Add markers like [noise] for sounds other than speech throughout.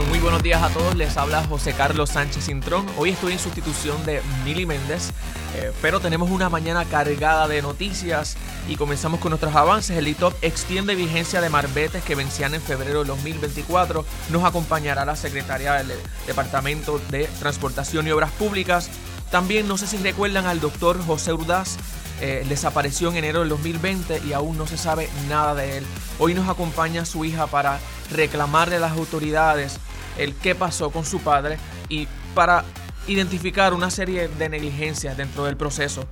muy buenos días a todos, les habla José Carlos Sánchez Cintrón. Hoy estoy en sustitución de Mili Méndez, eh, pero tenemos una mañana cargada de noticias y comenzamos con nuestros avances. El ITOP extiende vigencia de marbetes que vencían en febrero de 2024. Nos acompañará la secretaria del Departamento de Transportación y Obras Públicas. También no sé si recuerdan al doctor José Urdaz, eh, desapareció en enero del 2020 y aún no se sabe nada de él. Hoy nos acompaña su hija para reclamarle a las autoridades el qué pasó con su padre y para identificar una serie de negligencias dentro del proceso.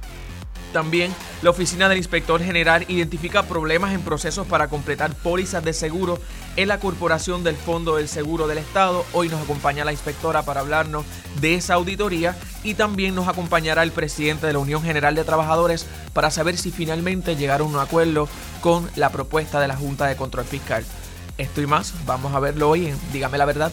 También la oficina del inspector general identifica problemas en procesos para completar pólizas de seguro en la Corporación del Fondo del Seguro del Estado. Hoy nos acompaña la inspectora para hablarnos de esa auditoría y también nos acompañará el presidente de la Unión General de Trabajadores para saber si finalmente llegaron a un acuerdo con la propuesta de la Junta de Control Fiscal. Esto y más, vamos a verlo hoy en Dígame la Verdad.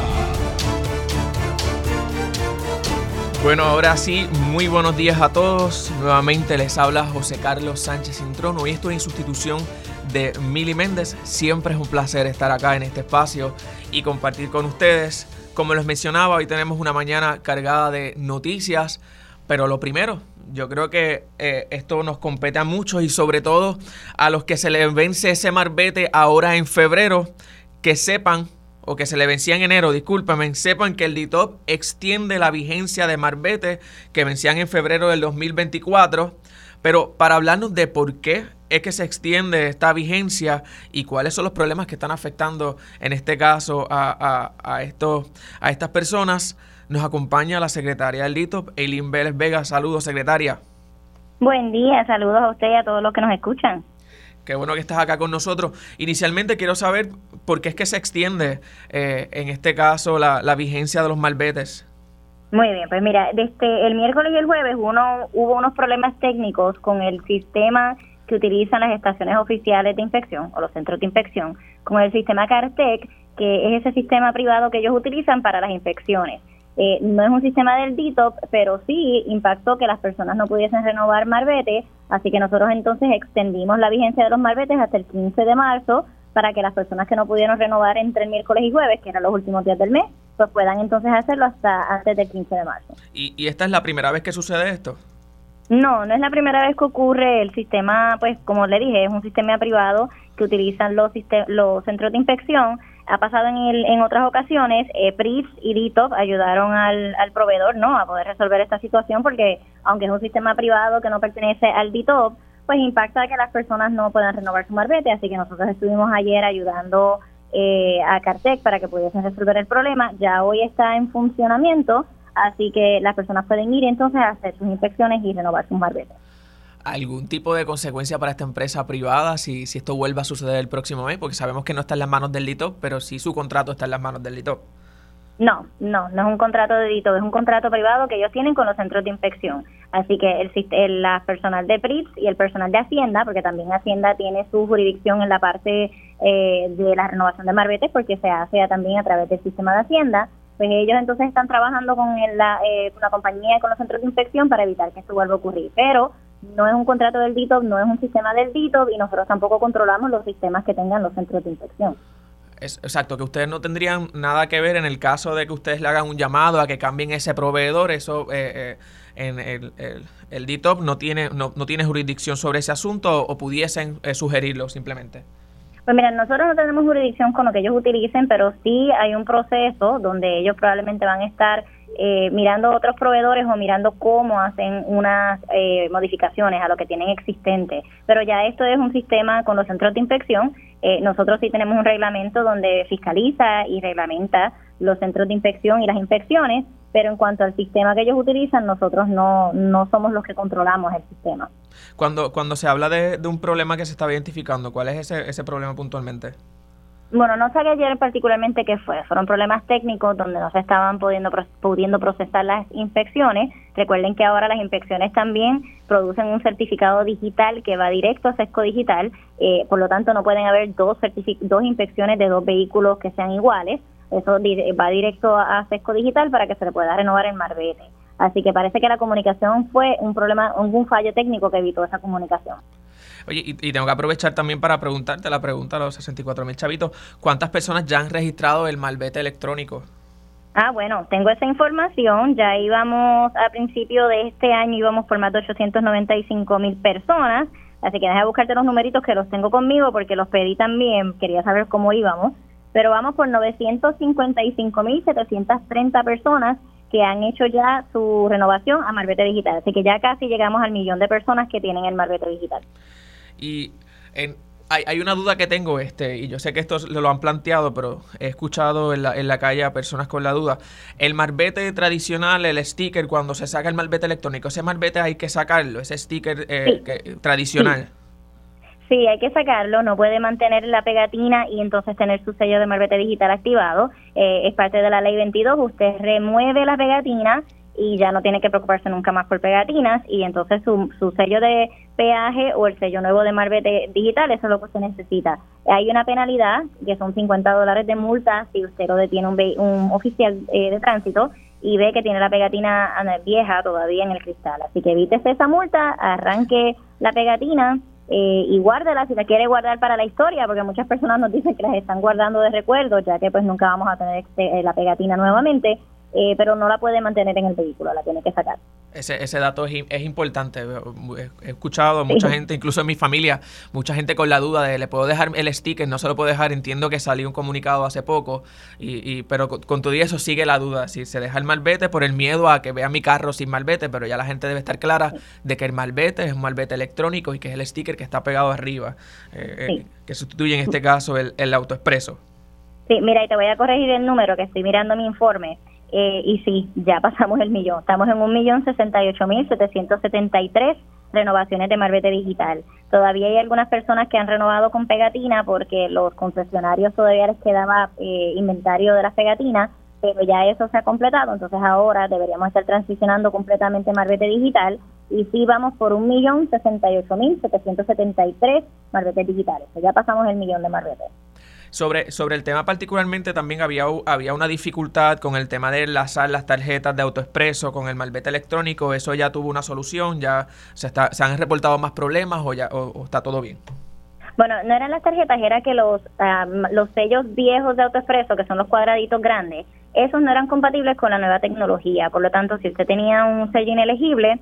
Bueno, ahora sí, muy buenos días a todos. Nuevamente les habla José Carlos Sánchez Cintrón. Hoy estoy en sustitución de Mili Méndez. Siempre es un placer estar acá en este espacio y compartir con ustedes. Como les mencionaba, hoy tenemos una mañana cargada de noticias, pero lo primero, yo creo que eh, esto nos compete a muchos y sobre todo a los que se les vence ese marbete ahora en febrero, que sepan o que se le vencía en enero, discúlpame, sepan que el DITOP extiende la vigencia de Marbete que vencían en febrero del 2024. Pero para hablarnos de por qué es que se extiende esta vigencia y cuáles son los problemas que están afectando en este caso a, a, estos, a estas personas, nos acompaña la secretaria del DITOP, Eileen Vélez Vega. Saludos, secretaria. Buen día, saludos a usted y a todos los que nos escuchan. Qué bueno que estás acá con nosotros. Inicialmente quiero saber por qué es que se extiende, eh, en este caso, la, vigencia de los malbetes. Muy bien, pues mira, desde el miércoles y el jueves uno, hubo unos problemas técnicos con el sistema que utilizan las estaciones oficiales de inspección o los centros de inspección, con el sistema CARTEC, que es ese sistema privado que ellos utilizan para las inspecciones. Eh, no es un sistema del DITOP, pero sí impactó que las personas no pudiesen renovar marbete, así que nosotros entonces extendimos la vigencia de los marbetes hasta el 15 de marzo para que las personas que no pudieron renovar entre el miércoles y jueves, que eran los últimos días del mes, pues puedan entonces hacerlo hasta antes del 15 de marzo. ¿Y, y esta es la primera vez que sucede esto? No, no es la primera vez que ocurre. El sistema, pues como le dije, es un sistema privado que utilizan los, los centros de inspección ha pasado en, el, en otras ocasiones, eh, PRIPS y DITOP ayudaron al, al proveedor no a poder resolver esta situación porque aunque es un sistema privado que no pertenece al DITOP, pues impacta que las personas no puedan renovar su marbete, así que nosotros estuvimos ayer ayudando eh, a Cartec para que pudiesen resolver el problema, ya hoy está en funcionamiento, así que las personas pueden ir entonces a hacer sus inspecciones y renovar sus marbetes algún tipo de consecuencia para esta empresa privada si, si esto vuelva a suceder el próximo mes? Porque sabemos que no está en las manos del LITOP, pero sí su contrato está en las manos del LITOP. No, no, no es un contrato de DITOP, es un contrato privado que ellos tienen con los centros de inspección. Así que el, el la personal de PRIPS y el personal de Hacienda, porque también Hacienda tiene su jurisdicción en la parte eh, de la renovación de marbetes, porque se hace también a través del sistema de Hacienda, pues ellos entonces están trabajando con la, eh, la compañía con los centros de inspección para evitar que esto vuelva a ocurrir. Pero no es un contrato del DITOP, no es un sistema del DITOP y nosotros tampoco controlamos los sistemas que tengan los centros de inspección. Exacto, que ustedes no tendrían nada que ver en el caso de que ustedes le hagan un llamado a que cambien ese proveedor, eso eh, eh, en el, el, DITOP no tiene, no, no, tiene jurisdicción sobre ese asunto o, pudiesen eh, sugerirlo simplemente. Pues mira, nosotros no tenemos jurisdicción con lo que ellos utilicen, pero sí hay un proceso donde ellos probablemente van a estar eh, mirando otros proveedores o mirando cómo hacen unas eh, modificaciones a lo que tienen existente. Pero ya esto es un sistema con los centros de inspección. Eh, nosotros sí tenemos un reglamento donde fiscaliza y reglamenta los centros de inspección y las inspecciones, pero en cuanto al sistema que ellos utilizan, nosotros no, no somos los que controlamos el sistema. Cuando, cuando se habla de, de un problema que se está identificando, ¿cuál es ese, ese problema puntualmente? Bueno, no sabía ayer particularmente qué fue. Fueron problemas técnicos donde no se estaban pudiendo, pudiendo procesar las inspecciones. Recuerden que ahora las inspecciones también producen un certificado digital que va directo a Sesco Digital. Eh, por lo tanto, no pueden haber dos, dos inspecciones de dos vehículos que sean iguales. Eso va directo a Sesco Digital para que se le pueda renovar el marbete. Así que parece que la comunicación fue un problema, un fallo técnico que evitó esa comunicación. Oye, y, tengo que aprovechar también para preguntarte la pregunta a los 64 mil chavitos. ¿Cuántas personas ya han registrado el malvete electrónico? Ah, bueno, tengo esa información. Ya íbamos a principio de este año, íbamos por más de 895 mil personas. Así que deja buscarte los numeritos que los tengo conmigo porque los pedí también. Quería saber cómo íbamos. Pero vamos por 955 mil 730 personas que han hecho ya su renovación a Marbete Digital. Así que ya casi llegamos al millón de personas que tienen el Marbete Digital. Y hay, una duda que tengo, este, y yo sé que esto lo han planteado, pero he escuchado en la, en la calle a personas con la duda. El marbete tradicional, el sticker, cuando se saca el marbete electrónico, ese marbete hay que sacarlo, ese sticker eh, tradicional. Sí. hay que sacarlo, no puede mantener la pegatina y entonces tener su sello de marbete digital activado. Eh, es parte de la ley 22, usted remueve la pegatina y ya no tiene que preocuparse nunca más por pegatinas y entonces su, su sello de peaje o el sello nuevo de Marbete digital, eso es lo que usted necesita. Hay una penalidad que son 50 dólares de multa si usted lo detiene un, un oficial eh, de tránsito y ve que tiene la pegatina vieja todavía en el cristal. Así que evítese esa multa, arranque la pegatina eh, y guárdela si la quiere guardar para la historia, porque muchas personas nos dicen que las están guardando de recuerdo, ya que pues nunca vamos a tener este, la pegatina nuevamente eh, pero no la puede mantener en el vehículo, la tiene que sacar. Ese, ese dato es, es importante. He escuchado a mucha gente, incluso en mi familia, mucha gente con la duda de le puedo dejar el sticker, no se lo puedo dejar. Entiendo que salió un comunicado hace poco, y, pero con, todo eso sigue la duda. Si se deja el malvete por el miedo a que vea mi carro sin malvete, pero ya la gente debe estar clara de que el malvete es un malvete electrónico y que es el sticker que está pegado arriba, eh, eh, que sustituye en este caso el, el autoexpreso. Sí, mira, y te voy a corregir el número que estoy mirando mi informe. Eh, y sí, ya pasamos el millón. Estamos en un millón sesenta y ocho mil setecientos setenta y tres renovaciones de Marbete Digital. Todavía hay algunas personas que han renovado con pegatina porque los concesionarios todavía les quedaba eh, inventario de las pegatinas, pero ya eso se ha completado, entonces ahora deberíamos estar transicionando completamente Marbete Digital y sí vamos por un millón sesenta y ocho mil setecientos setenta y tres Marbetes digitales. Ya pasamos el millón de Marbete. Sobre, sobre el tema particularmente también había, había una dificultad con el tema de enlazar las tarjetas de AutoExpreso con el malvete electrónico. ¿Eso ya tuvo una solución? ¿Ya se, está, se han reportado más problemas o, ya, o, está todo bien? Bueno, no eran las tarjetas, era que los, los sellos viejos de AutoExpreso, que son los cuadraditos grandes, esos no eran compatibles con la nueva tecnología. Por lo tanto, si usted tenía un sello inelegible,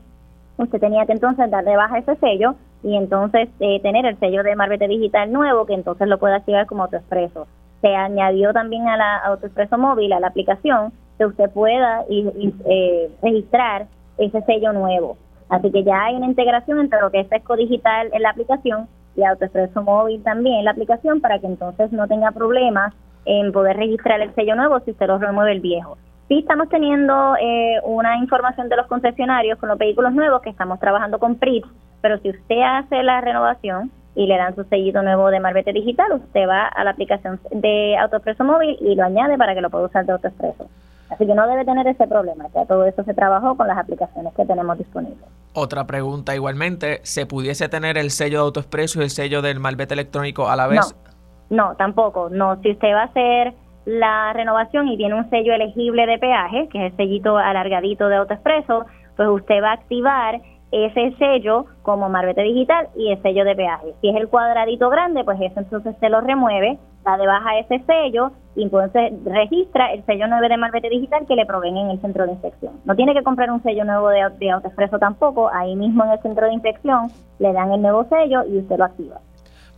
usted tenía que entonces dar de baja ese sello y entonces eh, tener el sello de Marbete Digital nuevo que entonces lo puede activar como AutoExpreso. Se añadió también a la AutoExpreso móvil, a la aplicación, que usted pueda eh, registrar ese sello nuevo. Así que ya hay una integración entre lo que es Sesco Digital en la aplicación y AutoExpreso móvil también en la aplicación para que entonces no tenga problemas en poder registrar el sello nuevo si usted lo remueve el viejo. Sí estamos teniendo eh, una información de los concesionarios con los vehículos nuevos que estamos trabajando con PRIPS pero si usted hace la renovación y le dan su sellito nuevo de Marbete Digital, usted va a la aplicación de AutoExpreso Móvil y lo añade para que lo pueda usar de AutoExpreso. Así que no debe tener ese problema, ya todo eso se trabajó con las aplicaciones que tenemos disponibles. Otra pregunta igualmente, ¿se pudiese tener el sello de AutoExpreso y el sello del Marbete electrónico a la vez? No, no, tampoco. No, si usted va a hacer la renovación y tiene un sello elegible de peaje, que es el sellito alargadito de AutoExpreso, pues usted va a activar ese sello como marbete digital y el sello de peaje. Si es el cuadradito grande, pues eso entonces se lo remueve, da de baja ese sello y entonces registra el sello 9 de marbete digital que le proveen en el centro de inspección. No tiene que comprar un sello nuevo de, de AutoExpreso tampoco, ahí mismo en el centro de inspección le dan el nuevo sello y usted lo activa.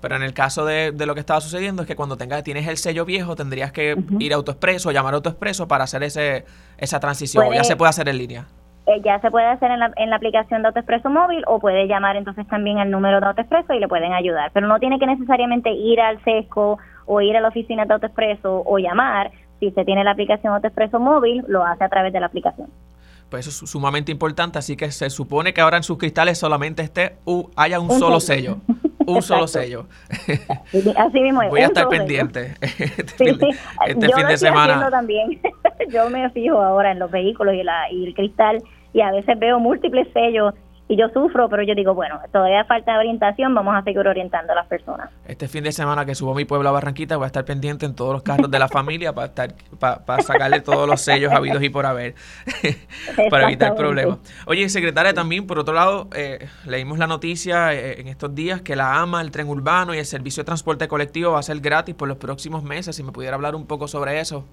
Pero en el caso de, lo que estaba sucediendo es que cuando tengas, tienes el sello viejo, tendrías que ir a AutoExpreso, llamar a AutoExpreso para hacer ese, esa transición. ya se puede hacer en línea. Eh, ya se puede hacer en la, en la aplicación de AutoExpreso móvil o puede llamar entonces también al número de AutoExpreso y le pueden ayudar. Pero no tiene que necesariamente ir al SESCO o ir a la oficina de AutoExpreso o llamar. Si se tiene la aplicación AutoExpreso móvil, lo hace a través de la aplicación. Pues eso es sumamente importante, así que se supone que ahora en sus cristales solamente esté haya un, solo sello. [laughs] un solo sello. Así mismo Voy a estar pendiente [laughs] este, fin, de, este fin de semana. También. [laughs] Yo me fijo ahora en los vehículos y, la, y el cristal y a veces veo múltiples sellos y yo sufro, pero yo digo, bueno, todavía falta orientación, vamos a seguir orientando a las personas. Este fin de semana que subo mi pueblo a Barranquita voy a estar pendiente en todos los carros de la familia para estar para, sacarle todos los sellos habidos y por haber [laughs] para evitar problemas. Oye, secretaria, también por otro lado, eh, leímos la noticia eh, en estos días que la AMA, el tren urbano y el servicio de transporte colectivo va a ser gratis por los próximos meses. Si me pudiera hablar un poco sobre eso.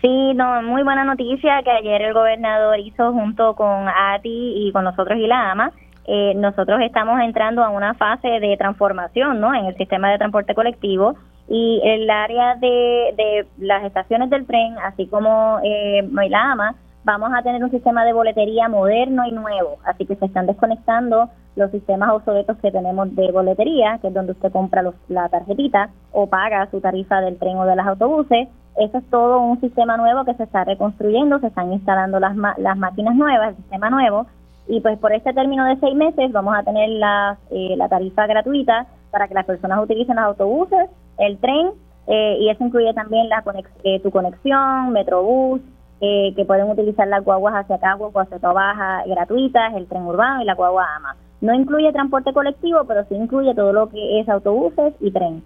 Sí, no, muy buena noticia que ayer el gobernador hizo junto con ATI y con nosotros y la AMA. Eh, nosotros estamos entrando a una fase de transformación ¿no? en el sistema de transporte colectivo y el área de, de las estaciones del tren, así como eh, la AMA, vamos a tener un sistema de boletería moderno y nuevo, así que se están desconectando los sistemas obsoletos que tenemos de boletería, que es donde usted compra la tarjetita o paga su tarifa del tren o de los autobuses. Eso es todo un sistema nuevo que se está reconstruyendo, se están instalando las, las máquinas nuevas, el sistema nuevo, y pues por este término de seis meses vamos a tener la, eh, la tarifa gratuita para que las personas utilicen los autobuses, el tren, eh, y eso incluye también la eh, tu conexión, Metrobús, eh, que pueden utilizar las guaguas hacia Caguas o hacia Baja gratuitas, el tren urbano y la guagua AMA. No incluye transporte colectivo, pero sí incluye todo lo que es autobuses y tren.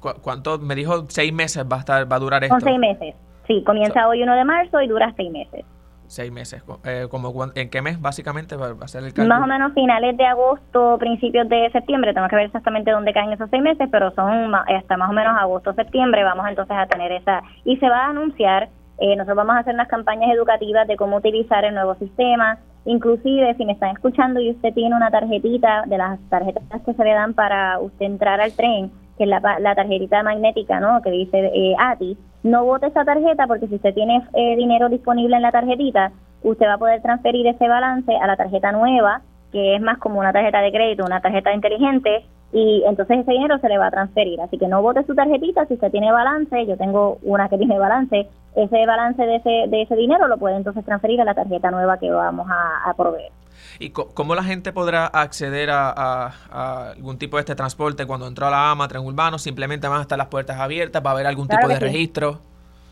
¿Cuánto? Me dijo seis meses va a estar, va a durar esto. Son seis meses. Sí, comienza hoy 1 de marzo y dura seis meses. Seis meses. Eh, como, ¿En qué mes básicamente va a ser el cálculo? Más o menos finales de agosto, principios de septiembre. Tengo que ver exactamente dónde caen esos seis meses, pero son hasta más o menos agosto, septiembre. Vamos entonces a tener esa. Y se va a anunciar eh, nosotros vamos a hacer unas campañas educativas de cómo utilizar el nuevo sistema. Inclusive, si me están escuchando y usted tiene una tarjetita de las tarjetas que se le dan para usted entrar al tren, que es la, la tarjetita magnética, ¿no? Que dice eh, ATI, no vote esa tarjeta porque si usted tiene eh, dinero disponible en la tarjetita, usted va a poder transferir ese balance a la tarjeta nueva, que es más como una tarjeta de crédito, una tarjeta inteligente, y entonces ese dinero se le va a transferir. Así que no vote su tarjetita si usted tiene balance, yo tengo una que tiene balance, ese balance de ese, de ese dinero lo puede entonces transferir a la tarjeta nueva que vamos a, proveer. ¿Y cómo la gente podrá acceder a, algún tipo de este transporte cuando entró a la AMA, tren urbano? ¿Simplemente van a estar las puertas abiertas? ¿Va a haber algún tipo de registro?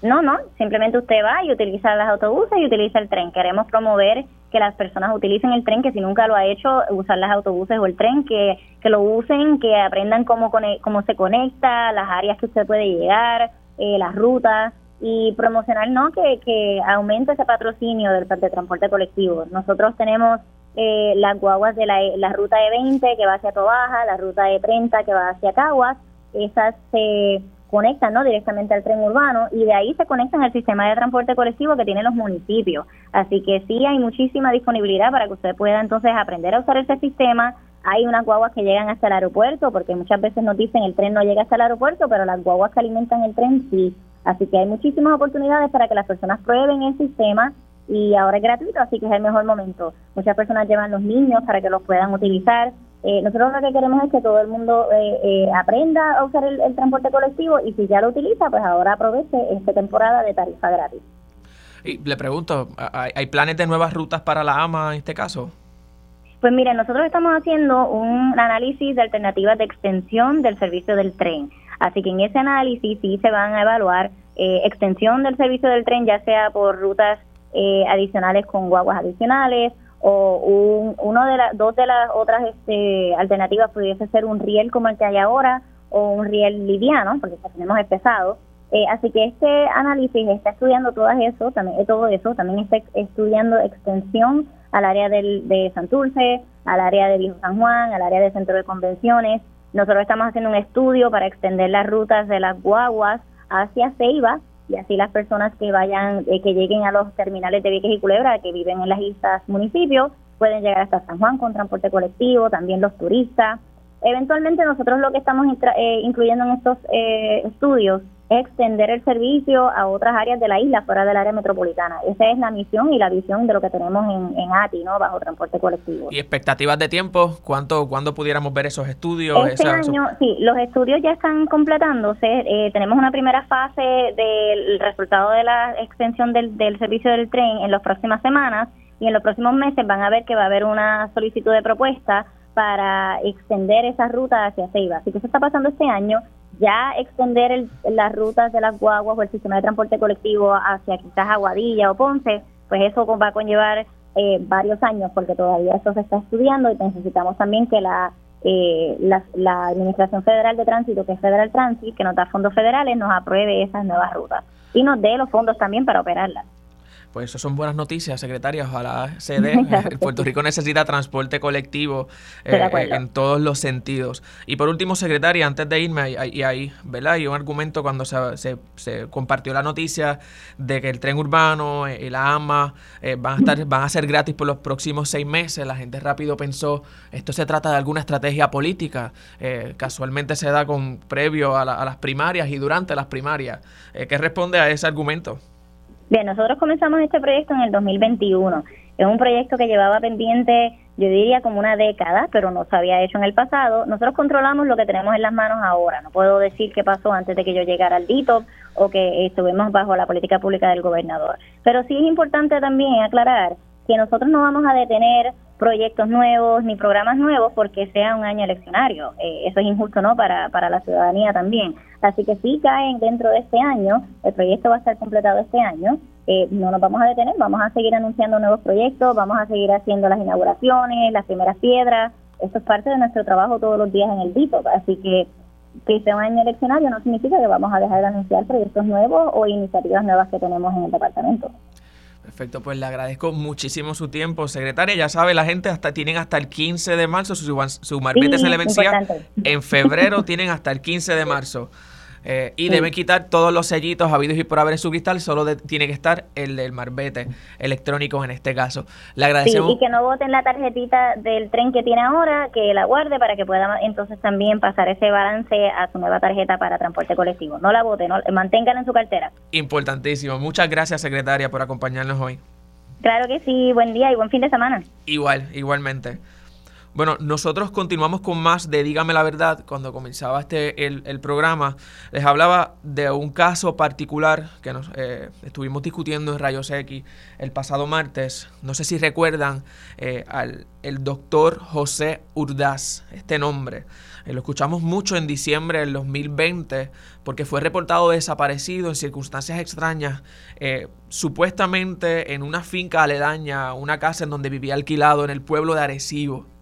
No, no, simplemente usted va y utiliza los autobuses y utiliza el tren. Queremos promover que las personas utilicen el tren, que si nunca lo ha hecho, usar los autobuses o el tren, que, que lo usen, que aprendan cómo, cómo se conecta, las áreas que usted puede llegar, eh, las rutas y promocionar no que, que aumente ese patrocinio del de transporte colectivo. Nosotros tenemos eh, las guaguas de la, la ruta de 20 que va hacia Tobaja, la ruta de 30 que va hacia Caguas, esas se conectan ¿no? directamente al tren urbano y de ahí se conectan al sistema de transporte colectivo que tienen los municipios. Así que sí hay muchísima disponibilidad para que usted pueda entonces aprender a usar ese sistema. Hay unas guaguas que llegan hasta el aeropuerto, porque muchas veces nos dicen el tren no llega hasta el aeropuerto, pero las guaguas que alimentan el tren sí. Así que hay muchísimas oportunidades para que las personas prueben el sistema y ahora es gratuito, así que es el mejor momento. Muchas personas llevan los niños para que los puedan utilizar. Eh, nosotros lo que queremos es que todo el mundo eh, eh, aprenda a usar el, transporte colectivo y si ya lo utiliza, pues ahora aproveche esta temporada de tarifa gratis. Y le pregunto, ¿hay, planes de nuevas rutas para la AMA en este caso? Pues mire, nosotros estamos haciendo un análisis de alternativas de extensión del servicio del tren. Así que en ese análisis sí se van a evaluar extensión del servicio del tren, ya sea por rutas adicionales con guaguas adicionales o un, uno de las dos de las otras este, alternativas pudiese ser un riel como el que hay ahora o un riel liviano porque tenemos el pesado. Eh, así que este análisis está estudiando todo eso también eh, todo eso también está estudiando extensión al área del, de Santurce al área de Viejo San Juan al área del centro de convenciones nosotros estamos haciendo un estudio para extender las rutas de las guaguas hacia Ceiba y así las personas que vayan, eh, que lleguen a los terminales de Vieques y Culebra, que viven en las islas municipios, pueden llegar hasta San Juan con transporte colectivo, también los turistas. Eventualmente nosotros lo que estamos eh, incluyendo en estos eh, estudios extender el servicio a otras áreas de la isla fuera del área metropolitana. Esa es la misión y la visión de lo que tenemos en, en ATI, ¿no? Bajo transporte colectivo. ¿Y expectativas de tiempo? ¿Cuánto, ¿Cuándo pudiéramos ver esos estudios? Este año, sí, los estudios ya están completándose. Eh, tenemos una primera fase del resultado de la extensión del, del servicio del tren en las próximas semanas y en los próximos meses van a ver que va a haber una solicitud de propuesta para extender esa ruta hacia Ceiba. Así que eso está pasando este año. Ya extender las rutas de las guaguas o el sistema de transporte colectivo hacia quizás Aguadilla o Ponce, pues eso va a conllevar eh, varios años porque todavía eso se está estudiando y necesitamos también que la, eh, la, la, Administración Federal de Tránsito, que es Federal Transit, que nos da fondos federales, nos apruebe esas nuevas rutas y nos dé los fondos también para operarlas. Pues eso son buenas noticias, secretaria. Ojalá se dé. [laughs] Puerto Rico necesita transporte colectivo eh, en todos los sentidos. Y por último, secretaria, antes de irme, y ahí, ¿verdad? Y un argumento cuando se, se, compartió la noticia de que el tren urbano y la AMA eh, van, a estar, van a ser gratis por los próximos seis meses. La gente rápido pensó, esto se trata de alguna estrategia política. Eh, casualmente se da con previo a, a, las primarias y durante las primarias. ¿Qué responde a ese argumento? Bien, nosotros comenzamos este proyecto en el 2021. Es un proyecto que llevaba pendiente, yo diría, como una década, pero no se había hecho en el pasado. Nosotros controlamos lo que tenemos en las manos ahora. No puedo decir qué pasó antes de que yo llegara al DITOP o que estuvimos bajo la política pública del gobernador. Pero sí es importante también aclarar que nosotros no vamos a detener proyectos nuevos ni programas nuevos porque sea un año eleccionario. Eh, eso es injusto, ¿no? Para, para la ciudadanía también. Así que sí caen dentro de este año, el proyecto va a estar completado este año. Eh, no nos vamos a detener, vamos a seguir anunciando nuevos proyectos, vamos a seguir haciendo las inauguraciones, las primeras piedras. Eso es parte de nuestro trabajo todos los días en el DITO. Así que que sea un año eleccionario no significa que vamos a dejar de anunciar proyectos nuevos o iniciativas nuevas que tenemos en el departamento. Perfecto, pues le agradezco muchísimo su tiempo, secretaria. Ya sabe, la gente hasta tienen hasta el 15 de marzo, su, su marbete se le vencía en febrero, tienen hasta el 15 de marzo. Eh, y deben quitar todos los sellitos habidos y por haber en su cristal, solo tiene que estar el del marbete electrónico en este caso. Le agradecemos. y que no voten la tarjetita del tren que tiene ahora, que la guarde para que pueda entonces también pasar ese balance a su nueva tarjeta para transporte colectivo. No la voten, no, manténganla en su cartera. Importantísimo. Muchas gracias, secretaria, por acompañarnos hoy. Claro que sí, buen día y buen fin de semana. Igual, igualmente. Bueno, nosotros continuamos con más de Dígame la verdad. Cuando comenzaba este el, programa, les hablaba de un caso particular que nos eh, estuvimos discutiendo en Rayos X el pasado martes. No sé si recuerdan eh, al el doctor José Urdaz, este nombre. Eh, lo escuchamos mucho en diciembre del 2020 porque fue reportado desaparecido en circunstancias extrañas, supuestamente en una finca aledaña, una casa en donde vivía alquilado en el pueblo de Arecibo.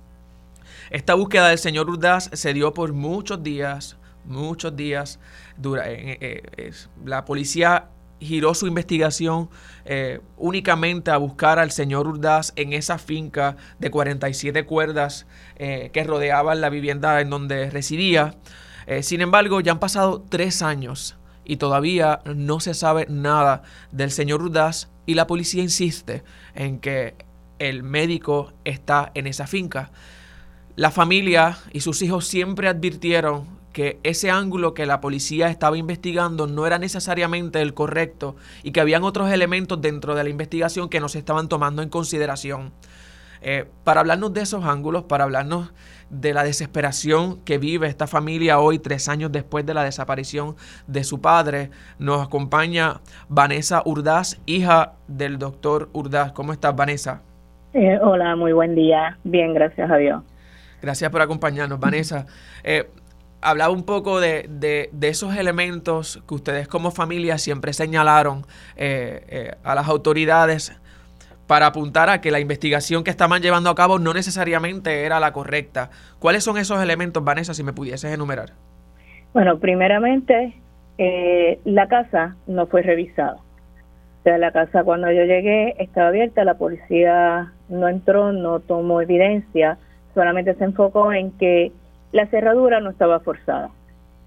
Esta búsqueda del señor Urdaz se dio por muchos días, muchos días. Dura, eh, eh, la policía giró su investigación eh, únicamente a buscar al señor Urdaz en esa finca de 47 cuerdas que rodeaban la vivienda en donde residía. sin embargo, ya han pasado tres años y todavía no se sabe nada del señor Urdaz y la policía insiste en que el médico está en esa finca. La familia y sus hijos siempre advirtieron que ese ángulo que la policía estaba investigando no era necesariamente el correcto y que habían otros elementos dentro de la investigación que no se estaban tomando en consideración. Eh, para hablarnos de esos ángulos, para hablarnos de la desesperación que vive esta familia hoy, tres años después de la desaparición de su padre, nos acompaña Vanessa Urdaz, hija del doctor Urdaz. ¿Cómo estás, Vanessa? Eh, hola, muy buen día. Bien, gracias a Dios. Gracias por acompañarnos, Vanessa. Eh, hablaba un poco de, de, esos elementos que ustedes como familia siempre señalaron eh, eh, a las autoridades para apuntar a que la investigación que estaban llevando a cabo no necesariamente era la correcta. ¿Cuáles son esos elementos, Vanessa, si me pudieses enumerar? Bueno, primeramente, la casa no fue revisada. O sea, la casa cuando yo llegué estaba abierta, la policía no entró, no tomó evidencia solamente se enfocó en que la cerradura no estaba forzada.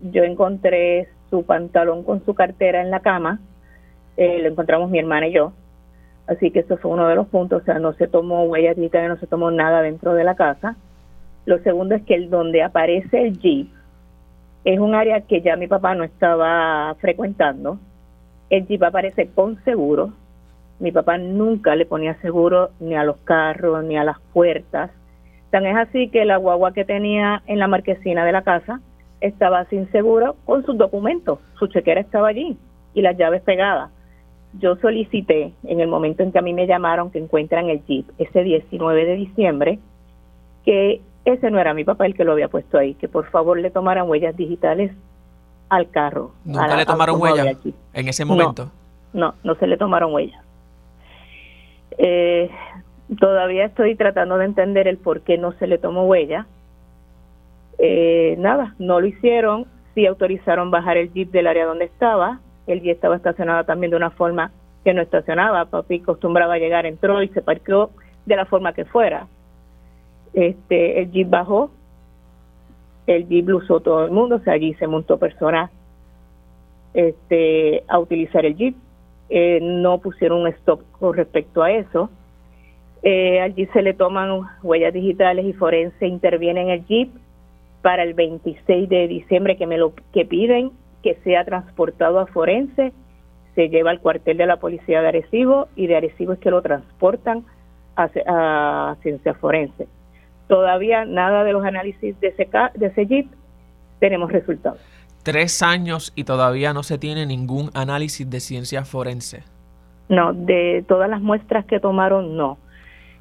Yo encontré su pantalón con su cartera en la cama, eh, lo encontramos mi hermana y yo, así que eso fue uno de los puntos, o sea, no se tomó huella digital, no se tomó nada dentro de la casa. Lo segundo es que el donde aparece el jeep es un área que ya mi papá no estaba frecuentando. El jeep aparece con seguro. Mi papá nunca le ponía seguro ni a los carros ni a las puertas Tan es así que la guagua que tenía en la marquesina de la casa estaba sin seguro con sus documentos. Su chequera estaba allí y las llaves pegadas. Yo solicité en el momento en que a mí me llamaron que encuentran el jeep ese 19 de diciembre que ese no era mi papá el que lo había puesto ahí, que por favor le tomaran huellas digitales al carro. ¿Nunca le tomaron huellas en ese momento? No, no, se le tomaron huellas. Eh, todavía estoy tratando de entender el por qué no se le tomó huella. Eh, nada, no lo hicieron. Sí autorizaron bajar el jeep del área donde estaba. El jeep estaba estacionado también de una forma que no estacionaba. Papi acostumbraba llegar, entró y se parqueó de la forma que fuera. Este, el jeep bajó, el jeep lo usó todo el mundo, o sea, allí se montó personas este, a utilizar el jeep. Eh, no pusieron un stop con respecto a eso. Eh, allí se le toman huellas digitales y forense interviene en el jeep para el 26 de diciembre que me lo que piden que sea transportado a forense se lleva al cuartel de la policía de Arecibo y de Arecibo es que lo transportan a, a ciencia forense. Todavía nada de los análisis de ese, de ese jeep tenemos resultados. Tres años y todavía no se tiene ningún análisis de ciencia forense. No, de todas las muestras que tomaron, no.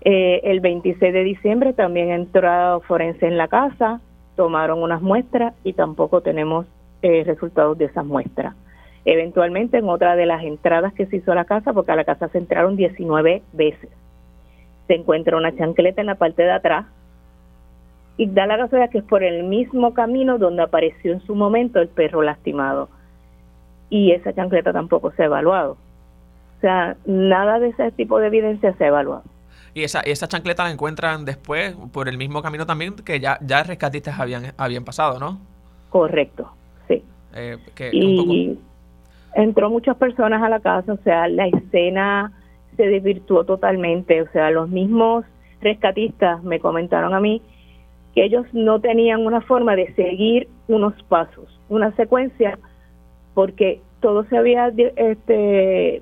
Eh, el 26 de diciembre también entró forense en la casa, tomaron unas muestras y tampoco tenemos eh, resultados de esas muestras. Eventualmente en otra de las entradas que se hizo a la casa, porque a la casa se entraron 19 veces, se encuentra una chancleta en la parte de atrás y da la casualidad que es por el mismo camino donde apareció en su momento el perro lastimado. Y esa chancleta tampoco se ha evaluado. O sea, nada de ese tipo de evidencia se ha evaluado. Y esa, esa chancleta la encuentran después por el mismo camino también que ya, ya rescatistas habían, habían pasado, ¿no? Correcto, sí. Eh, y entró muchas personas a la casa, o sea, la escena se desvirtuó totalmente, o sea, los mismos rescatistas me comentaron a mí que ellos no tenían una forma de seguir unos pasos, una secuencia, porque todo se había este,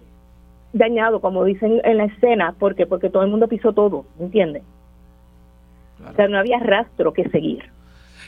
dañado, como dicen en la escena, porque porque todo el mundo pisó todo, ¿entiendes? O sea, no había rastro que seguir.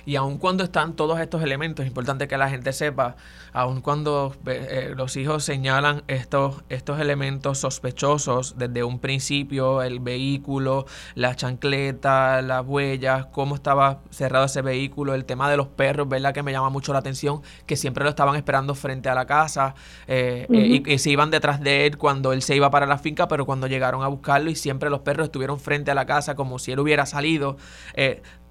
Y aun cuando están todos estos elementos, es importante que la gente sepa, aun cuando eh, los hijos señalan estos, estos elementos sospechosos desde un principio, el vehículo, la chancleta, las huellas, cómo estaba cerrado ese vehículo, el tema de los perros, ¿verdad? Que me llama mucho la atención, que siempre lo estaban esperando frente a la casa eh, eh, y, se iban detrás de él cuando él se iba para la finca, pero cuando llegaron a buscarlo y siempre los perros estuvieron frente a la casa como si él hubiera salido.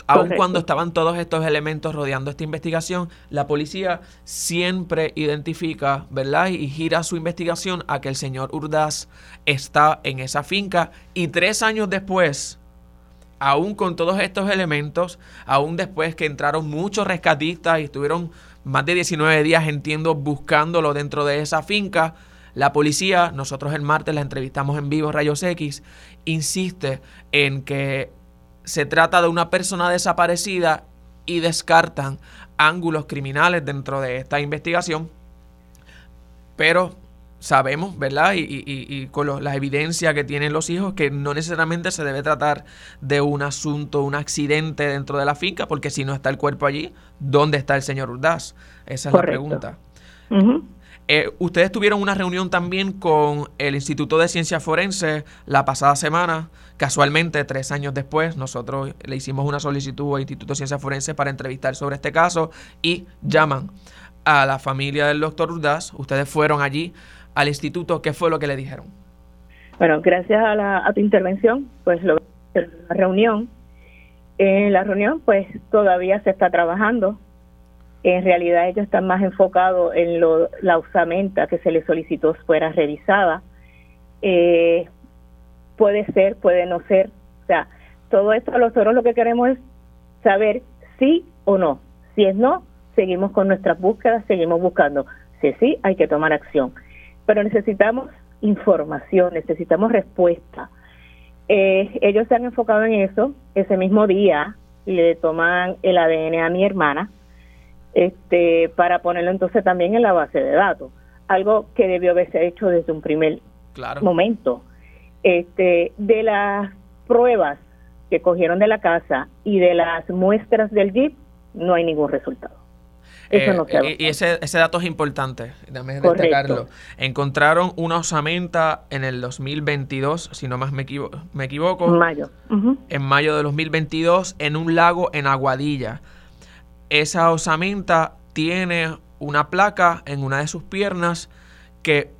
Aun cuando estaban todos estos elementos rodeando esta investigación, la policía siempre identifica, ¿verdad? Y gira su investigación a que el señor Urdaz está en esa finca y tres años después, aún con todos estos elementos, aún después que entraron muchos rescatistas y estuvieron más de 19 días, entiendo, buscándolo dentro de esa finca, la policía, nosotros el martes la entrevistamos en vivo Rayos X, insiste en que se trata de una persona desaparecida y descartan ángulos criminales dentro de esta investigación, pero sabemos, ¿verdad? Y, con la evidencia que tienen los hijos, que no necesariamente se debe tratar de un asunto, un accidente dentro de la finca, porque si no está el cuerpo allí, ¿dónde está el señor Urdaz? Esa es la pregunta. Eh, ustedes tuvieron una reunión también con el Instituto de Ciencias Forenses la pasada semana. Casualmente, tres años después, nosotros le hicimos una solicitud al Instituto de Ciencias Forenses para entrevistar sobre este caso y llaman a la familia del doctor Urdaz. Ustedes fueron allí al instituto. ¿Qué fue lo que le dijeron? Bueno, gracias a, la, a tu intervención, pues lo, la reunión. En la reunión, pues todavía se está trabajando en realidad ellos están más enfocados en lo, la usamenta que se les solicitó fuera revisada. Eh, puede ser, puede no ser. O sea, todo esto nosotros lo que queremos es saber sí o no. Si es no, seguimos con nuestras búsquedas, seguimos buscando. Si es sí, hay que tomar acción. Pero necesitamos información, necesitamos respuesta. Eh, ellos se han enfocado en eso. Ese mismo día le toman el ADN a mi hermana este, para ponerlo entonces también en la base de datos, algo que debió haberse hecho desde un primer momento. Este, de las pruebas que cogieron de la casa y de las muestras del Jeep, no hay ningún resultado. Eso eh, y ese, ese dato es importante, déjame destacarlo. Encontraron una osamenta en el 2022, si no más me, me equivoco. En mayo. En mayo de 2022, en un lago en Aguadilla. Esa osamenta tiene una placa en una de sus piernas que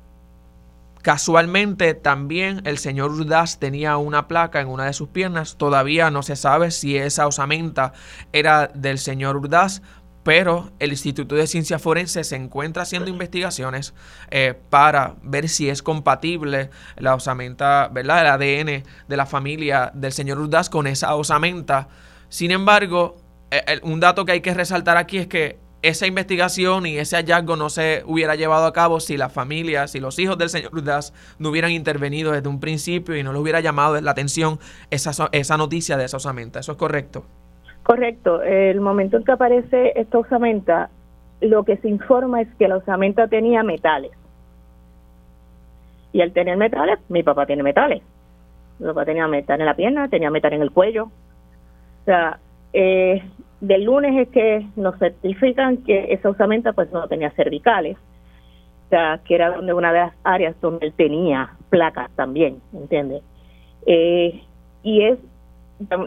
Casualmente también el señor Urdaz tenía una placa en una de sus piernas. Todavía no se sabe si esa osamenta era del señor Urdaz, pero el Instituto de Ciencia Forense se encuentra haciendo investigaciones eh, para ver si es compatible la osamenta, ¿verdad? El ADN de la familia del señor Urdaz con esa osamenta. Sin embargo, eh, un dato que hay que resaltar aquí es que esa investigación y ese hallazgo no se hubiera llevado a cabo si las familias, si los hijos del señor Urdaz no hubieran intervenido desde un principio y no les hubiera llamado la atención esa, esa noticia de esa osamenta. ¿Eso es correcto? Correcto. El momento en que aparece esta osamenta, lo que se informa es que la osamenta tenía metales. Y al tener metales, mi papá tiene metales. Mi papá tenía metal en la pierna, tenía metal en el cuello. O sea, eh, del lunes es que nos certifican que esa osamenta pues no tenía cervicales, o sea, que era donde una de las áreas donde él tenía placas también, ¿entiendes? Eh, y es,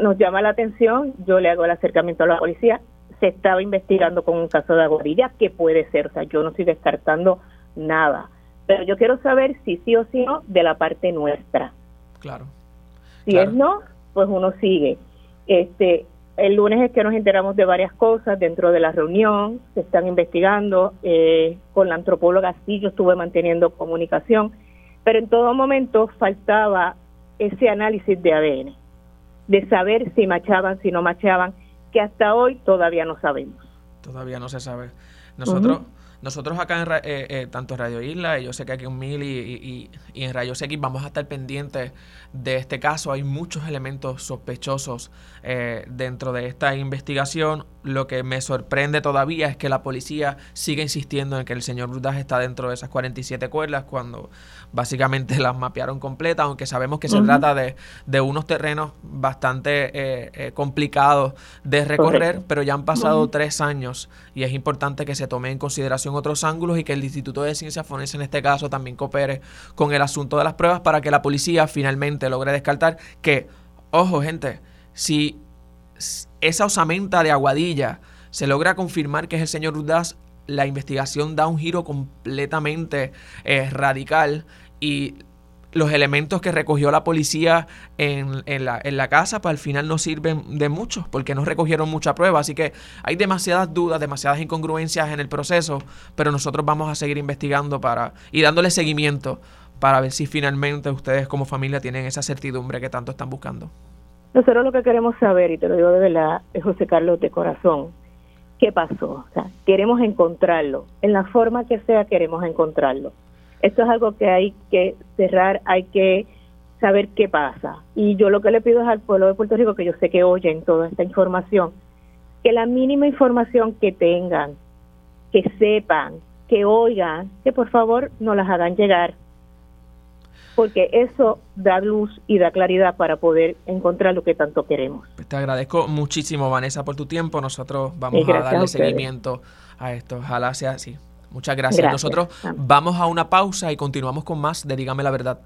nos llama la atención, yo le hago el acercamiento a la policía, se estaba investigando con un caso de aguadilla, que puede ser, o sea, yo no estoy descartando nada, pero yo quiero saber si sí o si no de la parte nuestra. Claro. Si es no, pues uno sigue. Este, el lunes es que nos enteramos de varias cosas dentro de la reunión, se están investigando, eh, con la antropóloga sí yo estuve manteniendo comunicación, pero en todo momento faltaba ese análisis de ADN, de saber si machaban, si no machaban, que hasta hoy todavía no sabemos. Todavía no se sabe. Nosotros... Nosotros acá, en, eh, eh, tanto en Radio Isla, y yo sé que aquí en Mil y, en Rayos X vamos a estar pendientes de este caso. Hay muchos elementos sospechosos eh, dentro de esta investigación. Lo que me sorprende todavía es que la policía sigue insistiendo en que el señor Brudas está dentro de esas 47 cuerdas cuando básicamente [laughs] las mapearon completas, aunque sabemos que se trata de, de, unos terrenos bastante complicados de recorrer, pero ya han pasado tres años y es importante que se tome en consideración otros ángulos y que el Instituto de Ciencias Forenses en este caso también coopere con el asunto de las pruebas para que la policía finalmente logre descartar que, ojo gente, si esa osamenta de Aguadilla se logra confirmar que es el señor Urdaz, la investigación da un giro completamente eh, radical y los elementos que recogió la policía en, en, la, en, la, casa, pues al final no sirven de mucho, porque no recogieron mucha prueba. Así que hay demasiadas dudas, demasiadas incongruencias en el proceso, pero nosotros vamos a seguir investigando para y dándole seguimiento para ver si finalmente ustedes como familia tienen esa certidumbre que tanto están buscando. Nosotros lo que queremos saber, y te lo digo de verdad, es José Carlos de corazón, ¿qué pasó? O sea, queremos encontrarlo, en la forma que sea queremos encontrarlo esto es algo que hay que cerrar, hay que saber qué pasa. Y yo lo que le pido es al pueblo de Puerto Rico, que yo sé que oyen toda esta información, que la mínima información que tengan, que sepan, que oigan, que por favor nos las hagan llegar, porque eso da luz y da claridad para poder encontrar lo que tanto queremos. Pues te agradezco muchísimo, Vanessa, por tu tiempo. Nosotros vamos a darle seguimiento a esto. Ojalá sea así. Muchas gracias. Nosotros vamos a una pausa y continuamos con más de Dígame la Verdad.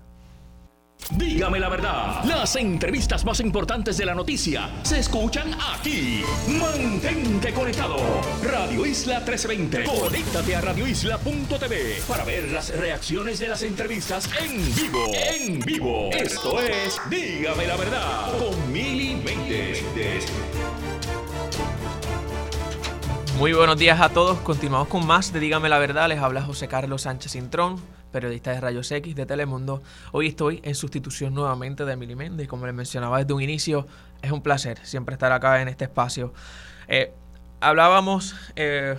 Dígame la verdad. Las entrevistas más importantes de la noticia se escuchan aquí. Mantente conectado. Radio Isla 1320. Conéctate a radioisla.tv para ver las reacciones de las entrevistas en vivo. En vivo. Esto es Dígame la verdad con Mili muy buenos días a todos. Continuamos con más de Dígame la Verdad. Les habla José Carlos Sánchez Intrón, periodista de Rayos X de Telemundo. Hoy estoy en sustitución nuevamente de Emily Méndez. Como les mencionaba desde un inicio, es un placer siempre estar acá en este espacio. Eh, hablábamos eh,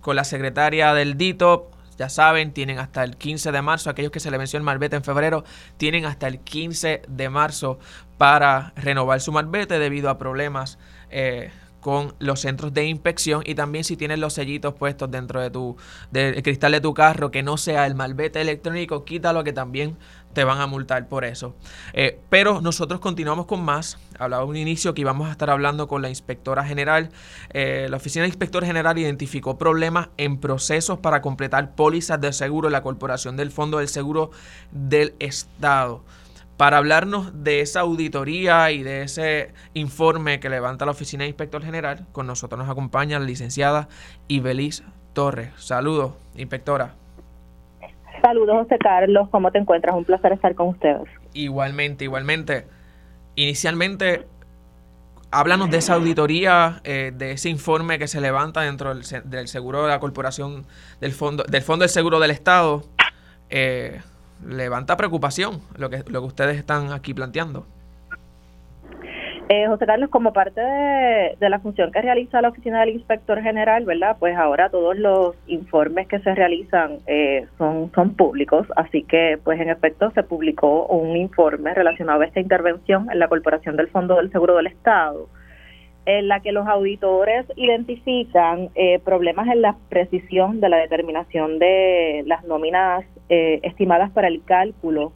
con la secretaria del DITO. Ya saben, tienen hasta el 15 de marzo, aquellos que se le venció el marbete en febrero, tienen hasta el 15 de marzo para renovar su marbete debido a problemas eh, con los centros de inspección y también si tienes los sellitos puestos dentro de tu del cristal de tu carro que no sea el malvete electrónico, quítalo que también te van a multar por eso. Eh, pero nosotros continuamos con más. Hablaba un inicio que íbamos a estar hablando con la inspectora general. Eh, la oficina de inspector general identificó problemas en procesos para completar pólizas de seguro en la Corporación del Fondo del Seguro del Estado. Para hablarnos de esa auditoría y de ese informe que levanta la Oficina de Inspector General, con nosotros nos acompaña la licenciada Ibeliz Torres. Saludos, inspectora. Saludos, José Carlos. ¿Cómo te encuentras? Un placer estar con ustedes. Igualmente, igualmente. Inicialmente, háblanos de esa auditoría, eh, de ese informe que se levanta dentro del, seguro de la corporación del fondo, del fondo del seguro del Estado. Eh, levanta preocupación lo que, lo que ustedes están aquí planteando. Eh, José Carlos, como parte de, la función que realiza la Oficina del Inspector General, ¿verdad? Pues ahora todos los informes que se realizan eh, son, son públicos, así que, pues en efecto, se publicó un informe relacionado a esta intervención en la Corporación del Fondo del Seguro del Estado, en la que los auditores identifican eh, problemas en la precisión de la determinación de las nóminas eh, estimadas para el cálculo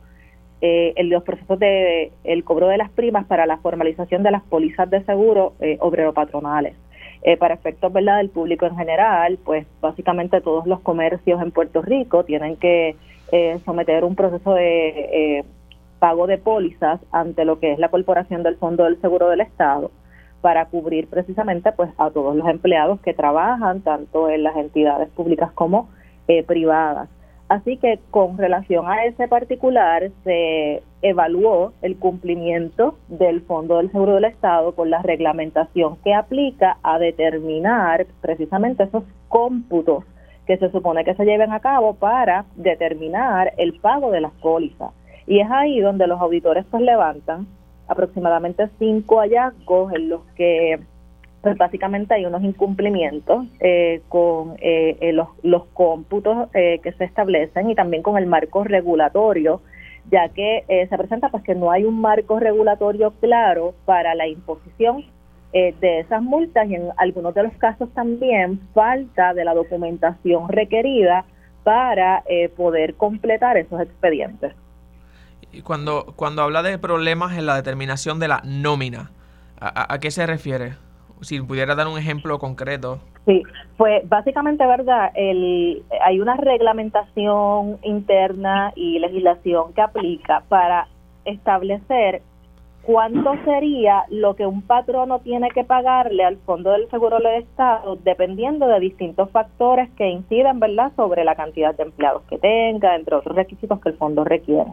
eh, en los procesos de el cobro de las primas para la formalización de las pólizas de seguro eh, obrero patronales. Eh, para efectos ¿verdad? del público en general, pues básicamente todos los comercios en Puerto Rico tienen que eh, someter un proceso de pago de pólizas ante lo que es la Corporación del Fondo del Seguro del Estado para cubrir precisamente pues a todos los empleados que trabajan tanto en las entidades públicas como privadas. Así que con relación a ese particular se evaluó el cumplimiento del Fondo del Seguro del Estado con la reglamentación que aplica a determinar precisamente esos cómputos que se supone que se lleven a cabo para determinar el pago de las pólizas. Y es ahí donde los auditores pues levantan aproximadamente cinco hallazgos en los que pues básicamente hay unos incumplimientos eh, con eh, eh, los, los cómputos que se establecen y también con el marco regulatorio, ya que se presenta pues que no hay un marco regulatorio claro para la imposición de esas multas y en algunos de los casos también falta de la documentación requerida para poder completar esos expedientes. Y cuando, cuando habla de problemas en la determinación de la nómina, a qué se refiere? Si pudiera dar un ejemplo concreto. Sí, pues básicamente, ¿verdad? El, hay una reglamentación interna y legislación que aplica para establecer cuánto sería lo que un patrono tiene que pagarle al Fondo del Seguro del Estado, dependiendo de distintos factores que inciden, ¿verdad?, sobre la cantidad de empleados que tenga, entre otros requisitos que el fondo requiere.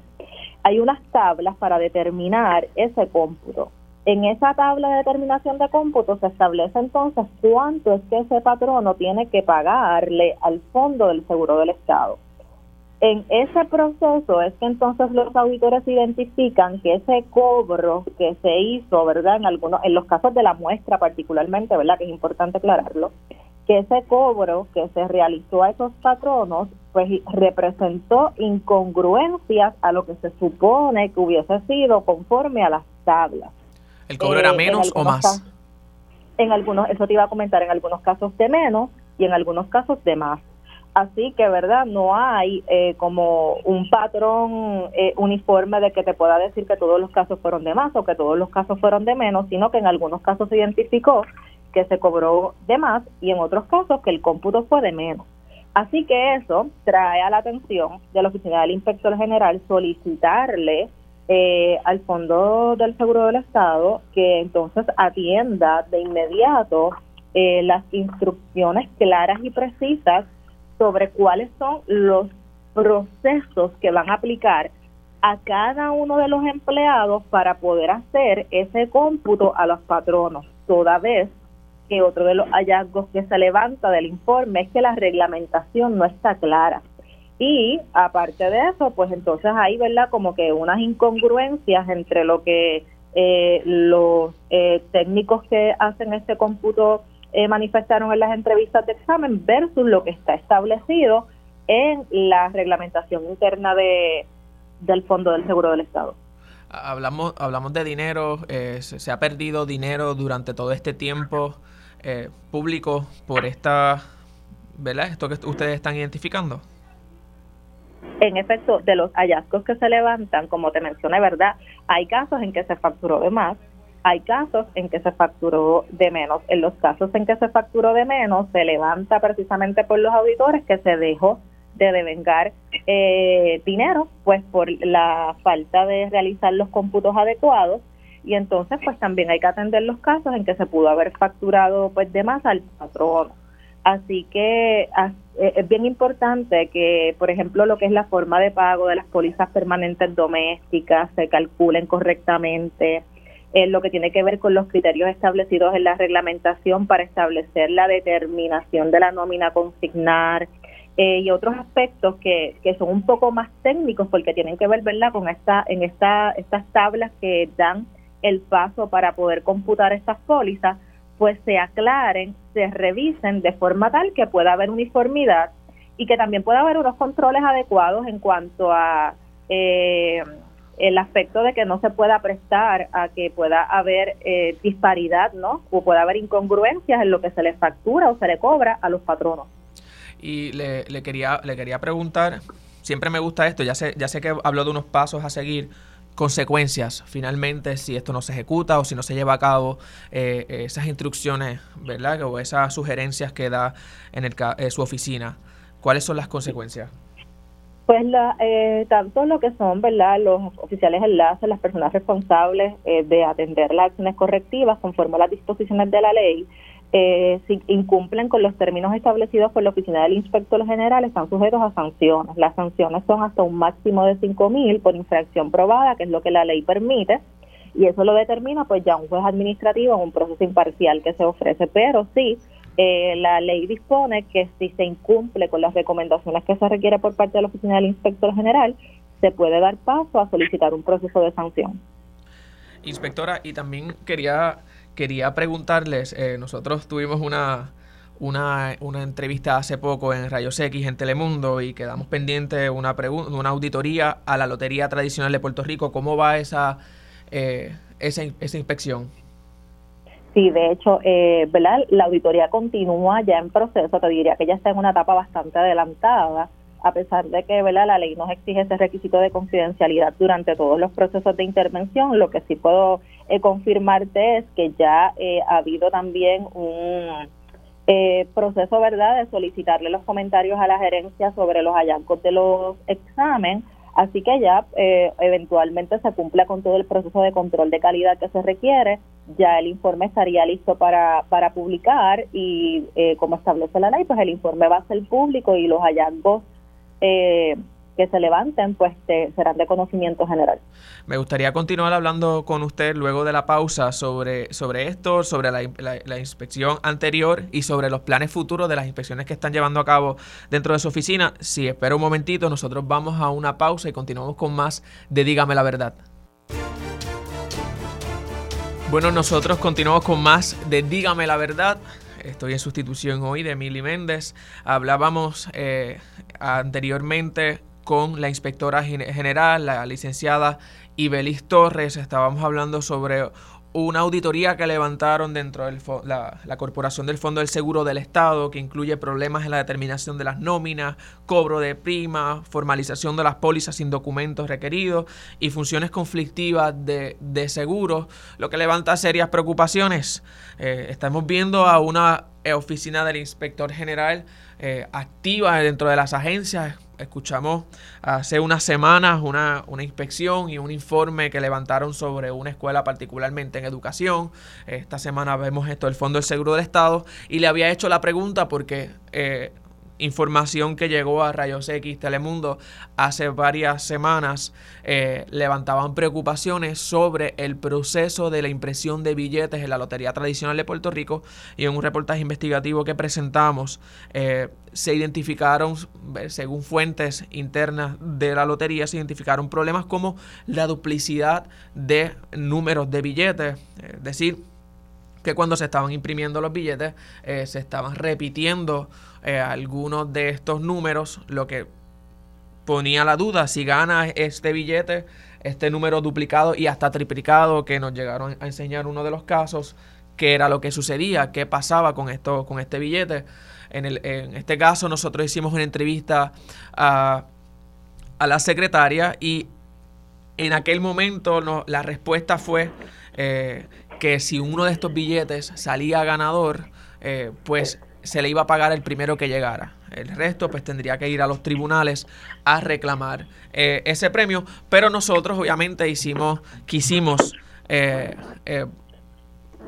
Hay unas tablas para determinar ese cómputo. En esa tabla de determinación de cómputo se establece entonces cuánto es que ese patrono tiene que pagarle al fondo del seguro del Estado. En ese proceso es que entonces los auditores identifican que ese cobro que se hizo, ¿verdad? En algunos en los casos de la muestra particularmente, ¿verdad? Que es importante aclararlo, que ese cobro que se realizó a esos patronos pues representó incongruencias a lo que se supone que hubiese sido conforme a las tablas. ¿El cobro era eh, menos o más? en algunos, eso te iba a comentar, en algunos casos de menos y en algunos casos de más. Así que, ¿verdad? No hay eh, como un patrón eh, uniforme de que te pueda decir que todos los casos fueron de más o que todos los casos fueron de menos, sino que en algunos casos se identificó que se cobró de más y en otros casos que el cómputo fue de menos. Así que eso trae a la atención de la Oficina del Inspector General solicitarle eh, al Fondo del Seguro del Estado que entonces atienda de inmediato eh, las instrucciones claras y precisas sobre cuáles son los procesos que van a aplicar a cada uno de los empleados para poder hacer ese cómputo a los patronos, toda vez que otro de los hallazgos que se levanta del informe es que la reglamentación no está clara. Y aparte de eso, pues entonces hay, ¿verdad? Como que unas incongruencias entre lo que eh, los eh, técnicos que hacen este cómputo eh, manifestaron en las entrevistas de examen versus lo que está establecido en la reglamentación interna de del Fondo del Seguro del Estado. Hablamos, hablamos de dinero, se, se, ha perdido dinero durante todo este tiempo eh, público por esta, ¿verdad? Esto que ustedes están identificando. En efecto, de los hallazgos que se levantan, como te mencioné, ¿verdad? Hay casos en que se facturó de más, hay casos en que se facturó de menos. En los casos en que se facturó de menos, se levanta precisamente por los auditores que se dejó de devengar eh, dinero, pues por la falta de realizar los cómputos adecuados y entonces pues también hay que atender los casos en que se pudo haber facturado pues de más al patrón. Así que es bien importante que, por ejemplo, lo que es la forma de pago de las pólizas permanentes domésticas se calculen correctamente, en lo que tiene que ver con los criterios establecidos en la reglamentación para establecer la determinación de la nómina consignar eh, y otros aspectos que, que son un poco más técnicos porque tienen que ver ¿verdad? con esta en esta estas tablas que dan el paso para poder computar estas pólizas pues se aclaren, se revisen de forma tal que pueda haber uniformidad y que también pueda haber unos controles adecuados en cuanto a eh, el aspecto de que no se pueda prestar a que pueda haber eh, disparidad, ¿no? O pueda haber incongruencias en lo que se le factura o se le cobra a los patronos. Y le, le quería le quería preguntar, siempre me gusta esto, ya sé ya sé que habló de unos pasos a seguir, consecuencias finalmente si esto no se ejecuta o si no se lleva a cabo eh, esas instrucciones, ¿verdad? O esas sugerencias que da en el, eh, su oficina. ¿Cuáles son las consecuencias? Pues la, eh, tanto lo que son, ¿verdad? Los oficiales enlaces, las personas responsables de atender las acciones correctivas conforme a las disposiciones de la ley, eh, si incumplen con los términos establecidos por la Oficina del Inspector General, están sujetos a sanciones. Las sanciones son hasta un máximo de cinco mil por infracción probada, que es lo que la ley permite, y eso lo determina pues ya un juez administrativo en un proceso imparcial que se ofrece. Pero sí, eh, la ley dispone que si se incumple con las recomendaciones que se requiere por parte de la Oficina del Inspector General, se puede dar paso a solicitar un proceso de sanción. Inspectora, y también quería quería preguntarles, eh, nosotros tuvimos una, una, una, entrevista hace poco en Rayos X en Telemundo y quedamos pendientes una, una auditoría a la Lotería Tradicional de Puerto Rico. ¿Cómo va esa, eh, esa, esa, inspección? Sí, de hecho, eh, ¿verdad? la auditoría continúa ya en proceso, te diría que ya está en una etapa bastante adelantada a pesar de que ¿verdad? la ley nos exige ese requisito de confidencialidad durante todos los procesos de intervención, lo que sí puedo eh, confirmarte es que ya eh, ha habido también un eh, proceso verdad de solicitarle los comentarios a la gerencia sobre los hallazgos de los exámenes, así que ya eventualmente se cumpla con todo el proceso de control de calidad que se requiere, ya el informe estaría listo para, para publicar y como establece la ley, pues el informe va a ser público y los hallazgos eh, que se levanten, pues serán de conocimiento general. Me gustaría continuar hablando con usted luego de la pausa sobre, sobre esto, sobre la, inspección anterior y sobre los planes futuros de las inspecciones que están llevando a cabo dentro de su oficina. Si espera un momentito, nosotros vamos a una pausa y continuamos con más de Dígame la verdad. Bueno, nosotros continuamos con más de Dígame la verdad. Estoy en sustitución hoy de Mili Méndez. Hablábamos eh, anteriormente con la inspectora general, la licenciada Ibelis Torres. Estábamos hablando sobre una auditoría que levantaron dentro de la, la, Corporación del Fondo del Seguro del Estado, que incluye problemas en la determinación de las nóminas, cobro de prima, formalización de las pólizas sin documentos requeridos y funciones conflictivas de, de seguros, lo que levanta serias preocupaciones. Eh, estamos viendo a una oficina del inspector general eh, activa dentro de las agencias, escuchamos hace unas semanas una, una, inspección y un informe que levantaron sobre una escuela particularmente en educación. Esta semana vemos esto del Fondo del Seguro del Estado y le había hecho la pregunta porque eh, información que llegó a Rayos X Telemundo hace varias semanas eh, levantaban preocupaciones sobre el proceso de la impresión de billetes en la Lotería Tradicional de Puerto Rico y en un reportaje investigativo que presentamos eh, se identificaron, según fuentes internas de la lotería, se identificaron problemas como la duplicidad de números de billetes, es decir, que cuando se estaban imprimiendo los billetes eh, se estaban repitiendo eh, algunos de estos números, lo que ponía la duda si gana este billete, este número duplicado y hasta triplicado que nos llegaron a enseñar uno de los casos qué era lo que sucedía, qué pasaba con, esto, con este billete. En, el, en este caso nosotros hicimos una entrevista a, a la secretaria y en aquel momento no, la respuesta fue eh, que si uno de estos billetes salía ganador, eh, pues se le iba a pagar el primero que llegara. El resto pues tendría que ir a los tribunales a reclamar eh, ese premio. Pero nosotros obviamente hicimos, quisimos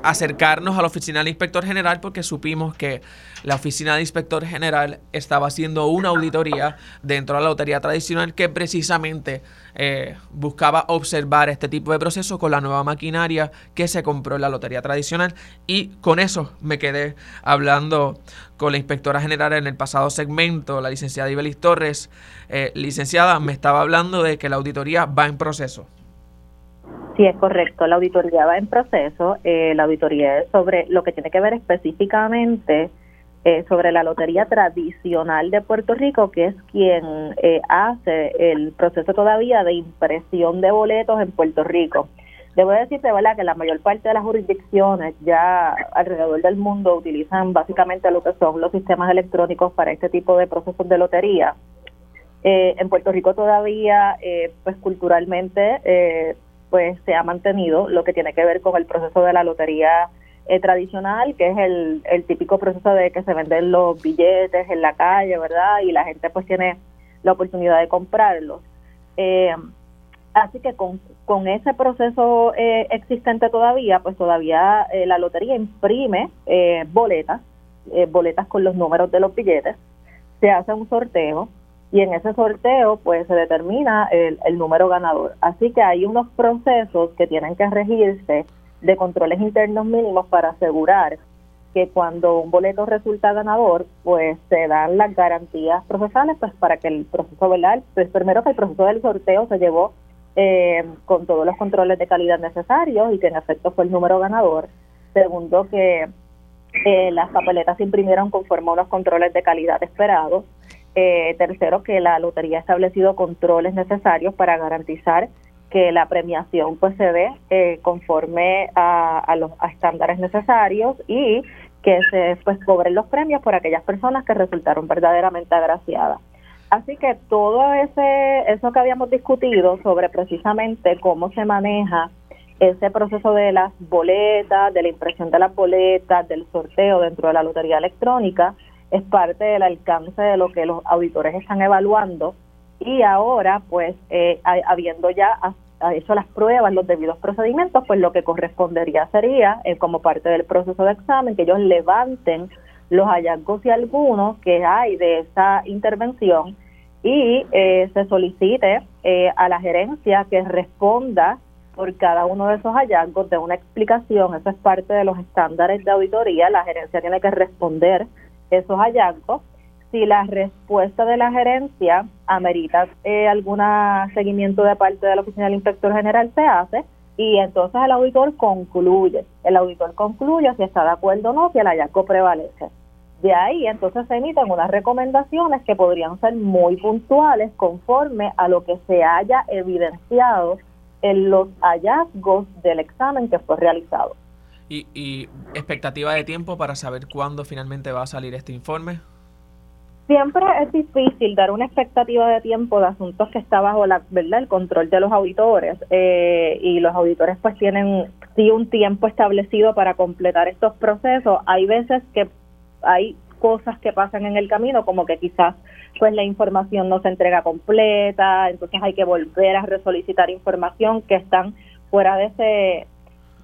acercarnos a la oficina del inspector general porque supimos que la oficina del inspector general estaba haciendo una auditoría dentro de la lotería tradicional que precisamente eh, buscaba observar este tipo de procesos con la nueva maquinaria que se compró en la lotería tradicional y con eso me quedé hablando con la inspectora general en el pasado segmento, la licenciada Ibelis Torres. Eh, licenciada, me estaba hablando de que la auditoría va en proceso. Sí, es correcto. La auditoría va en proceso. Eh, la auditoría es sobre lo que tiene que ver específicamente eh, sobre la lotería tradicional de Puerto Rico, que es quien eh, hace el proceso todavía de impresión de boletos en Puerto Rico. Debo decirte, ¿verdad?, que la mayor parte de las jurisdicciones ya alrededor del mundo utilizan básicamente lo que son los sistemas electrónicos para este tipo de procesos de lotería. en Puerto Rico todavía, pues culturalmente, pues se ha mantenido lo que tiene que ver con el proceso de la lotería eh, tradicional, que es el, el típico proceso de que se venden los billetes en la calle, ¿verdad? Y la gente pues tiene la oportunidad de comprarlos. Eh, así que con, con ese proceso eh, existente todavía, pues todavía la lotería imprime boletas, boletas con los números de los billetes, se hace un sorteo, y en ese sorteo pues se determina el, el, número ganador. Así que hay unos procesos que tienen que regirse de controles internos mínimos para asegurar que cuando un boleto resulta ganador, pues se dan las garantías procesales pues para que el proceso, ¿verdad? Pues primero que el proceso del sorteo se llevó eh, con todos los controles de calidad necesarios y que en efecto fue el número ganador. Segundo, que eh, las papeletas se imprimieron conforme a unos controles de calidad esperados. Eh, tercero, que la lotería ha establecido controles necesarios para garantizar que la premiación pues se dé eh, conforme a, los estándares necesarios y que se pues cobren los premios por aquellas personas que resultaron verdaderamente agraciadas. Así que todo ese eso que habíamos discutido sobre precisamente cómo se maneja ese proceso de las boletas, de la impresión de las boletas, del sorteo dentro de la lotería electrónica, es parte del alcance de lo que los auditores están evaluando. Y ahora pues eh, habiendo ya hecho las pruebas, los debidos procedimientos, pues lo que correspondería sería eh, como parte del proceso de examen que ellos levanten los hallazgos y algunos que hay de esa intervención y eh, se solicite a la gerencia que responda por cada uno de esos hallazgos de una explicación, eso es parte de los estándares de auditoría, la gerencia tiene que responder esos hallazgos si la respuesta de la gerencia amerita eh, algún seguimiento de parte de la oficina del inspector general, se hace y entonces el auditor concluye. El auditor concluye si está de acuerdo o no, si el hallazgo prevalece. De ahí entonces se emiten unas recomendaciones que podrían ser muy puntuales conforme a lo que se haya evidenciado en los hallazgos del examen que fue realizado. ¿Y, y expectativa de tiempo para saber cuándo finalmente va a salir este informe? Siempre es difícil dar una expectativa de tiempo de asuntos que está bajo la verdad el control de los auditores eh, y los auditores pues tienen sí un tiempo establecido para completar estos procesos. Hay veces que hay cosas que pasan en el camino como que quizás pues la información no se entrega completa, entonces hay que volver a resolicitar información que están fuera de ese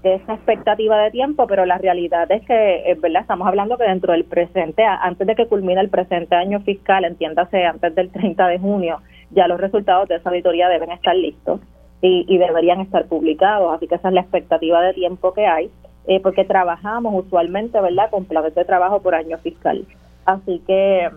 esa expectativa de tiempo, pero la realidad es que, es verdad, estamos hablando que dentro del presente, antes de que culmine el presente año fiscal, entiéndase antes del 30 de junio, ya los resultados de esa auditoría deben estar listos y, y deberían estar publicados, así que esa es la expectativa de tiempo que hay, eh, porque trabajamos usualmente, ¿verdad?, con planes de trabajo por año fiscal. Así que,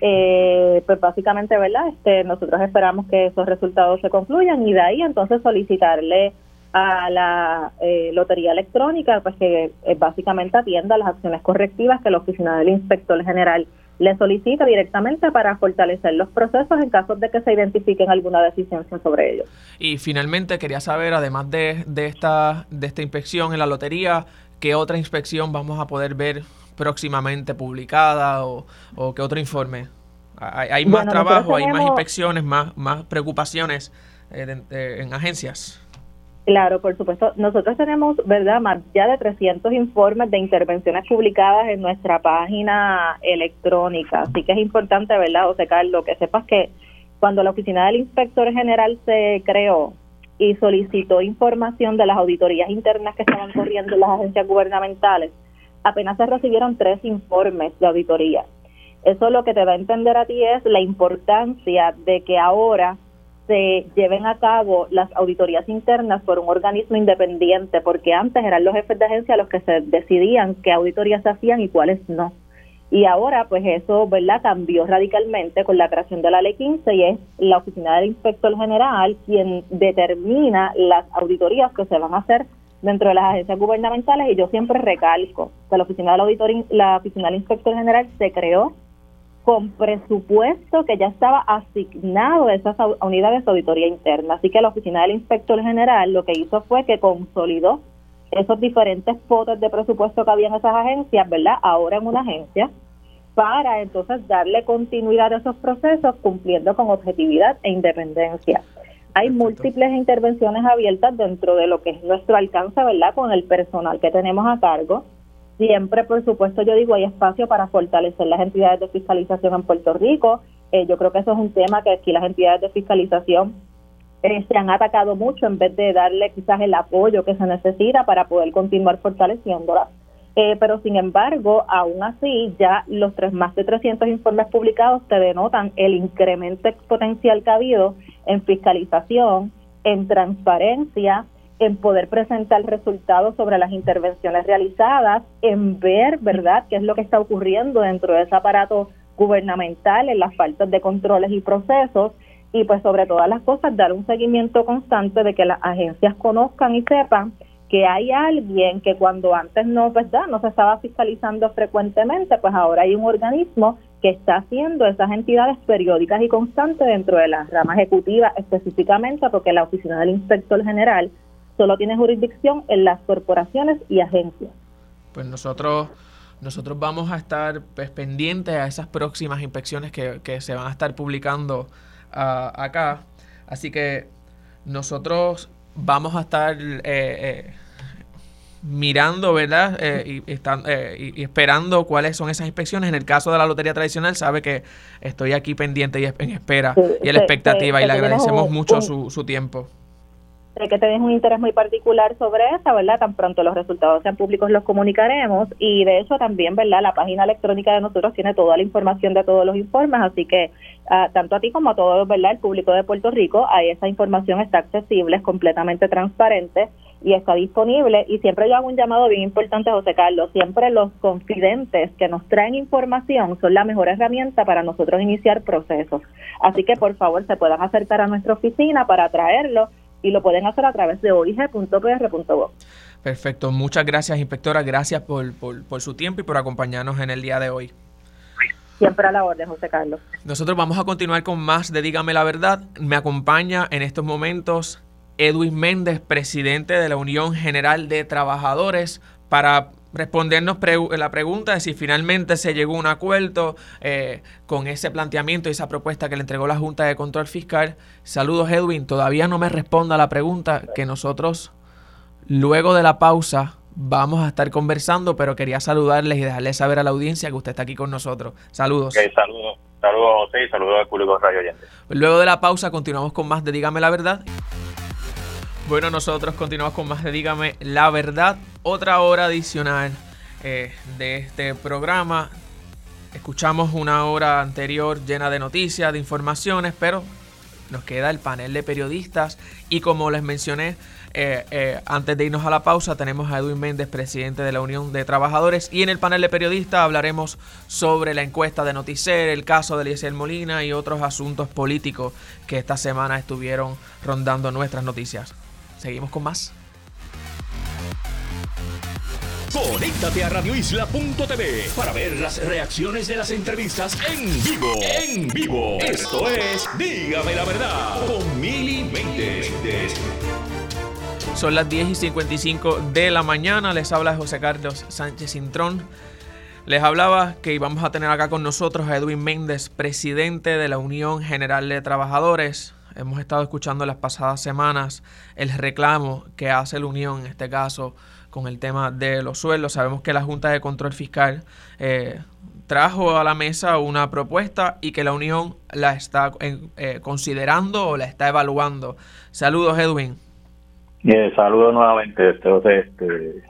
eh, pues básicamente, ¿verdad?, este, nosotros esperamos que esos resultados se concluyan y de ahí entonces solicitarle a la eh, lotería electrónica, pues que eh, básicamente atienda las acciones correctivas que la oficina del inspector general le solicita directamente para fortalecer los procesos en caso de que se identifiquen alguna deficiencia sobre ellos. Y finalmente quería saber, además de, de, esta, de esta inspección en la lotería, ¿qué otra inspección vamos a poder ver próximamente publicada o, o qué otro informe? ¿Hay, más trabajo, hay más inspecciones, más, más preocupaciones eh, en agencias? Claro, por supuesto. Nosotros tenemos, ¿verdad?, más ya de 300 informes de intervenciones publicadas en nuestra página electrónica. Así que es importante, ¿verdad, José Carlos, que sepas que cuando la Oficina del Inspector General se creó y solicitó información de las auditorías internas que estaban corriendo en las agencias gubernamentales, apenas se recibieron tres informes de auditoría. Eso lo que te va a entender a ti es la importancia de que ahora se lleven a cabo las auditorías internas por un organismo independiente, porque antes eran los jefes de agencia los que se decidían qué auditorías se hacían y cuáles no. Y ahora, pues eso, ¿verdad?, cambió radicalmente con la creación de la Ley 15 y es la Oficina del Inspector General quien determina las auditorías que se van a hacer dentro de las agencias gubernamentales y yo siempre recalco que la Oficina del Auditor, la Oficina del Inspector General se creó con presupuesto que ya estaba asignado a esas unidades de auditoría interna. Así que la Oficina del Inspector General lo que hizo fue que consolidó esos diferentes potes de presupuesto que había en esas agencias, ¿verdad? Ahora en una agencia, para entonces darle continuidad a esos procesos cumpliendo con objetividad e independencia. Hay múltiples intervenciones abiertas dentro de lo que es nuestro alcance, ¿verdad? Con el personal que tenemos a cargo Siempre, por supuesto, yo digo, hay espacio para fortalecer las entidades de fiscalización en Puerto Rico. Eh, yo creo que eso es un tema que aquí las entidades de fiscalización eh, se han atacado mucho en vez de darle quizás el apoyo que se necesita para poder continuar fortaleciéndolas. Eh, pero sin embargo, aún así, ya los tres, más de 300 informes publicados te denotan el incremento exponencial que ha habido en fiscalización, en transparencia, en poder presentar resultados sobre las intervenciones realizadas, en ver, ¿verdad?, qué es lo que está ocurriendo dentro de ese aparato gubernamental, en las faltas de controles y procesos, y pues sobre todas las cosas dar un seguimiento constante de que las agencias conozcan y sepan que hay alguien que cuando antes no, ¿verdad?, no se estaba fiscalizando frecuentemente, pues ahora hay un organismo que está haciendo esas entidades periódicas y constantes dentro de la rama ejecutiva específicamente, porque la oficina del inspector general solo tiene jurisdicción en las corporaciones y agencias. Pues nosotros nosotros vamos a estar pues, pendientes a esas próximas inspecciones que, se van a estar publicando ah, acá. Así que nosotros vamos a estar eh, eh, mirando, ¿verdad? Eh, y, están, y, esperando cuáles son esas inspecciones. En el caso de la lotería tradicional, sabe que estoy aquí pendiente y en espera y en la expectativa y le agradecemos mucho su, su tiempo de que tenés un interés muy particular sobre esa, ¿verdad? Tan pronto los resultados sean públicos los comunicaremos y de hecho también, ¿verdad? La página electrónica de nosotros tiene toda la información de todos los informes, así que ah, tanto a ti como a todo, ¿verdad? El público de Puerto Rico, ahí esa información está accesible, es completamente transparente y está disponible y siempre yo hago un llamado bien importante, José Carlos, siempre los confidentes que nos traen información son la mejor herramienta para nosotros iniciar procesos. Así que por favor se puedan acercar a nuestra oficina para traerlo y lo pueden hacer a través de oig.pr.gov. Perfecto, muchas gracias inspectora, gracias por, por, su tiempo y por acompañarnos en el día de hoy. Siempre a la orden, José Carlos. Nosotros vamos a continuar con más de Dígame la Verdad. Me acompaña en estos momentos Edwin Méndez, presidente de la Unión General de Trabajadores, para respondernos la pregunta de si finalmente se llegó a un acuerdo eh, con ese planteamiento y esa propuesta que le entregó la Junta de Control Fiscal. Saludos Edwin, todavía no me responda la pregunta que nosotros luego de la pausa vamos a estar conversando, pero quería saludarles y dejarles saber a la audiencia que usted está aquí con nosotros. Saludos. saludos. Saludos a usted y saludos al público Radio Oyente. Luego de la pausa continuamos con más de Dígame la Verdad. Bueno, nosotros continuamos con más de Dígame la Verdad otra hora adicional eh, de este programa. Escuchamos una hora anterior llena de noticias, de informaciones, pero nos queda el panel de periodistas y como les mencioné eh, eh, antes de irnos a la pausa tenemos a Edwin Méndez, presidente de la Unión de Trabajadores y en el panel de periodistas hablaremos sobre la encuesta de Noticer, el caso de Eliezer Molina y otros asuntos políticos que esta semana estuvieron rondando nuestras noticias. Seguimos con más. Conéctate a radioisla.tv para ver las reacciones de las entrevistas en vivo. En vivo. Esto es Dígame la verdad con Mili Son las 10 y 55 de la mañana. Les habla José Carlos Sánchez Cintrón. Les hablaba que íbamos a tener acá con nosotros a Edwin Méndez, presidente de la Unión General de Trabajadores. Hemos estado escuchando las pasadas semanas el reclamo que hace la Unión, en este caso, con el tema de los sueldos. Sabemos que la Junta de Control Fiscal eh, trajo a la mesa una propuesta y que la Unión la está eh, considerando o la está evaluando. Saludos, Edwin. Eh, saludos nuevamente, entonces, este,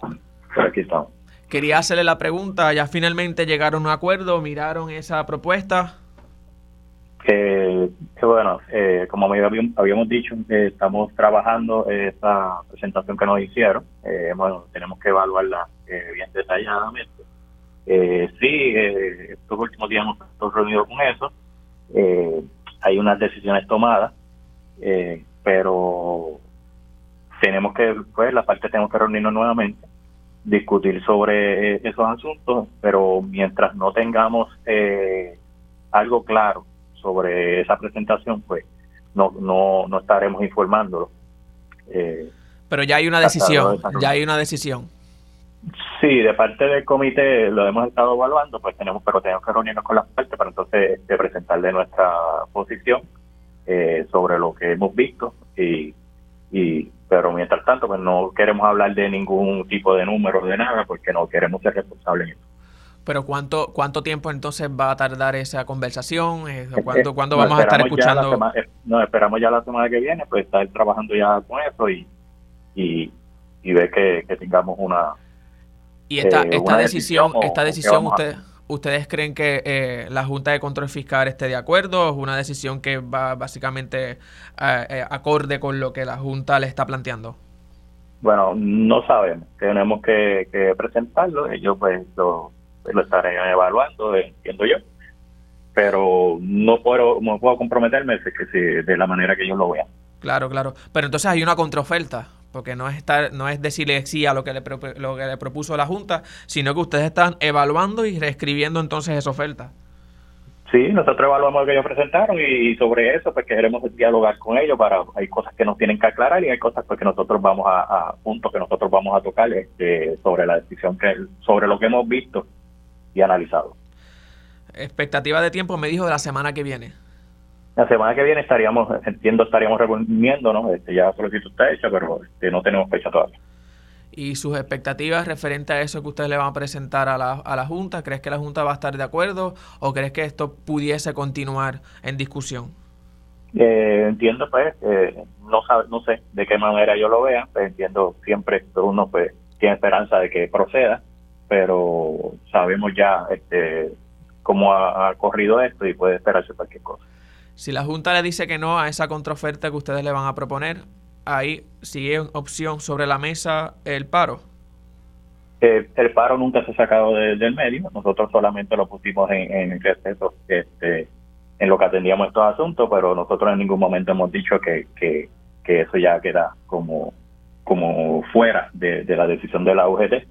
aquí estamos. Quería hacerle la pregunta, ¿ya finalmente llegaron a un acuerdo? ¿Miraron esa propuesta? Que, bueno, eh, como habíamos dicho, eh, estamos trabajando esa presentación que nos hicieron. Eh, bueno, tenemos que evaluarla bien detalladamente. sí, estos últimos días hemos estado reunidos con eso. hay unas decisiones tomadas, pero tenemos que, pues, la parte tenemos que reunirnos nuevamente, discutir sobre eh, esos asuntos, pero mientras no tengamos eh, algo claro sobre esa presentación, pues no, no, no estaremos informándolo. Eh, pero ya hay una decisión, ya hay una decisión. Sí, de parte del comité lo hemos estado evaluando, pues tenemos, pero tenemos que reunirnos con las partes para entonces de presentarle nuestra posición sobre lo que hemos visto y, y pero mientras tanto pues no queremos hablar de ningún tipo de número de nada porque no queremos ser responsables en eso. Pero ¿cuánto cuánto tiempo entonces va a tardar esa conversación? Eh, ¿Cuándo, ¿cuándo vamos a estar escuchando? Eh, no, esperamos ya la semana que viene, pues estar trabajando ya con eso y, y, y ver que, tengamos una... Y esta, eh, esta decisión, esta decisión usted... ¿Ustedes creen que eh, la Junta de Control Fiscal esté de acuerdo? ¿Es una decisión que va básicamente eh, eh, acorde con lo que la Junta le está planteando? Bueno, no sabemos. Tenemos que, presentarlo. Ellos pues lo, lo estarán evaluando, entiendo yo. Pero no puedo, no puedo comprometerme de, que de la manera que ellos lo vean. Claro, claro. Pero entonces hay una contraoferta porque no es estar, no es decirle sí a lo que le lo que le propuso la Junta, sino que ustedes están evaluando y reescribiendo entonces esa oferta. Sí, nosotros evaluamos lo que ellos presentaron y, sobre eso pues queremos dialogar con ellos para hay cosas que nos tienen que aclarar y hay cosas pues que nosotros vamos a, a puntos que nosotros vamos a tocar este, sobre la decisión que sobre lo que hemos visto y analizado. Expectativa de tiempo me dijo de la semana que viene. La semana que viene estaríamos, entiendo, estaríamos reuniéndonos, este, ya solicitud está hecha, pero este, no tenemos fecha todavía. ¿Y sus expectativas referente a eso que ustedes le van a presentar a la, a la Junta? ¿Crees que la Junta va a estar de acuerdo o crees que esto pudiese continuar en discusión? Eh, entiendo, pues, eh, no sabe, no sé de qué manera yo lo vea, pues entiendo siempre que uno pues tiene esperanza de que proceda, pero sabemos ya este cómo ha corrido esto y puede esperarse cualquier cosa. Si la Junta le dice que no a esa contraoferta que ustedes le van a proponer, ahí sigue opción sobre la mesa el paro. Eh, el paro nunca se ha sacado del medio, nosotros solamente lo pusimos en, en receso este, en lo que atendíamos estos asuntos, pero nosotros en ningún momento hemos dicho que, que, eso ya queda como, como fuera de, la decisión de la UGT.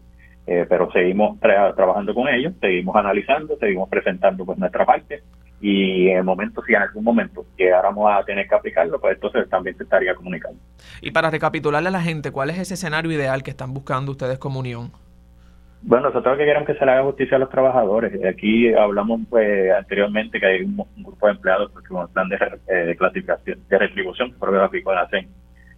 Eh, pero seguimos trabajando con ellos, seguimos analizando, seguimos presentando pues nuestra parte y en el momento, si en algún momento llegáramos a tener que aplicarlo, pues entonces también se estaría comunicando. Y para recapitularle a la gente, ¿cuál es ese escenario ideal que están buscando ustedes como unión? Bueno, nosotros lo que queremos que se le haga justicia a los trabajadores. Aquí hablamos pues anteriormente que hay un, grupo de empleados porque un plan de, eh, clasificación, de retribución que por aplicó la CEN,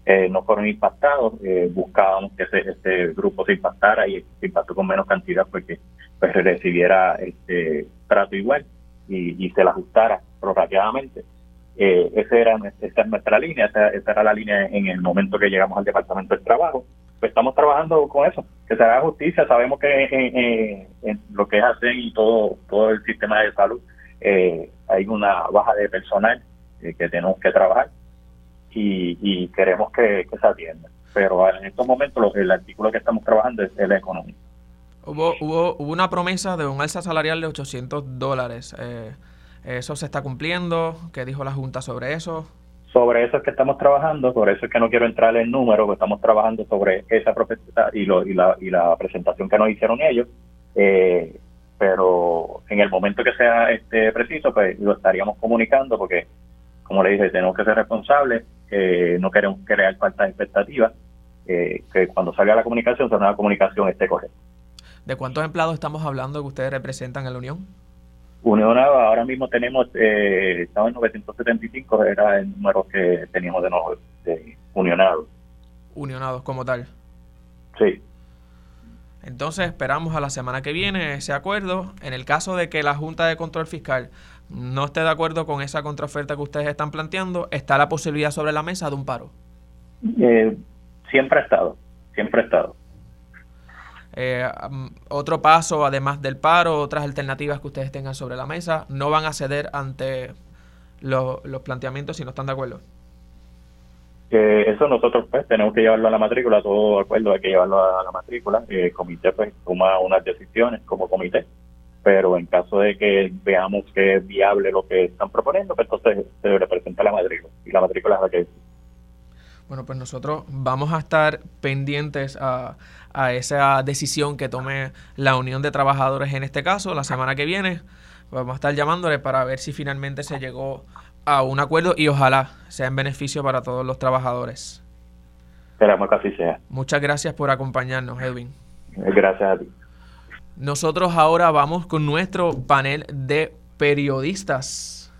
eh, no fueron impactados. Eh, buscábamos que ese, este grupo se impactara y se impactó con menos cantidad porque pues recibiera este trato igual y, se la ajustara prorrateadamente. Eh, esa, era, esa es nuestra línea, esa, era la línea en el momento que llegamos al Departamento del Trabajo. Pues estamos trabajando con eso, que se haga justicia. Sabemos que en, lo que es ASEN y todo, todo el sistema de salud eh, hay una baja de personal eh, que tenemos que trabajar y, queremos que, se atienda. Pero en estos momentos el artículo que estamos trabajando es el económico. Hubo, hubo, hubo una promesa de un alza salarial de 800 dólares. Eh, ¿Eso se está cumpliendo? ¿Qué dijo la Junta sobre eso? Sobre eso es que estamos trabajando, por eso es que no quiero entrar en números, estamos trabajando sobre esa propuesta y, lo, y, la, y la presentación que nos hicieron ellos. Eh, pero en el momento que sea este preciso, pues lo estaríamos comunicando porque, como le dije, tenemos que ser responsables, eh, no queremos crear faltas expectativas que cuando salga la comunicación, esa nueva comunicación esté correcta. ¿De cuántos empleados estamos hablando que ustedes representan en la Unión? Unión ahora mismo tenemos, eh, estamos en 975, era el número que teníamos de, de unionados. Unionados como tal. Sí. Entonces esperamos a la semana que viene ese acuerdo. En el caso de que la Junta de Control Fiscal no esté de acuerdo con esa contraoferta que ustedes están planteando, ¿está la posibilidad sobre la mesa de un paro? Eh, siempre ha estado, siempre ha estado. Eh, otro paso, además del paro, otras alternativas que ustedes tengan sobre la mesa, no van a ceder ante los planteamientos si no están de acuerdo. eso nosotros pues tenemos que llevarlo a la matrícula, todo acuerdo hay que llevarlo a la matrícula. El comité pues toma unas decisiones como comité, pero en caso de que veamos que es viable lo que están proponiendo, pues entonces se representa la matrícula y la matrícula es la que bueno, pues nosotros vamos a estar pendientes a, a esa decisión que tome la Unión de Trabajadores en este caso la semana que viene. Vamos a estar llamándole para ver si finalmente se llegó a un acuerdo y ojalá sea en beneficio para todos los trabajadores. Esperamos que así sea. Muchas gracias por acompañarnos, Edwin. Gracias a ti. Nosotros ahora vamos con nuestro panel de periodistas.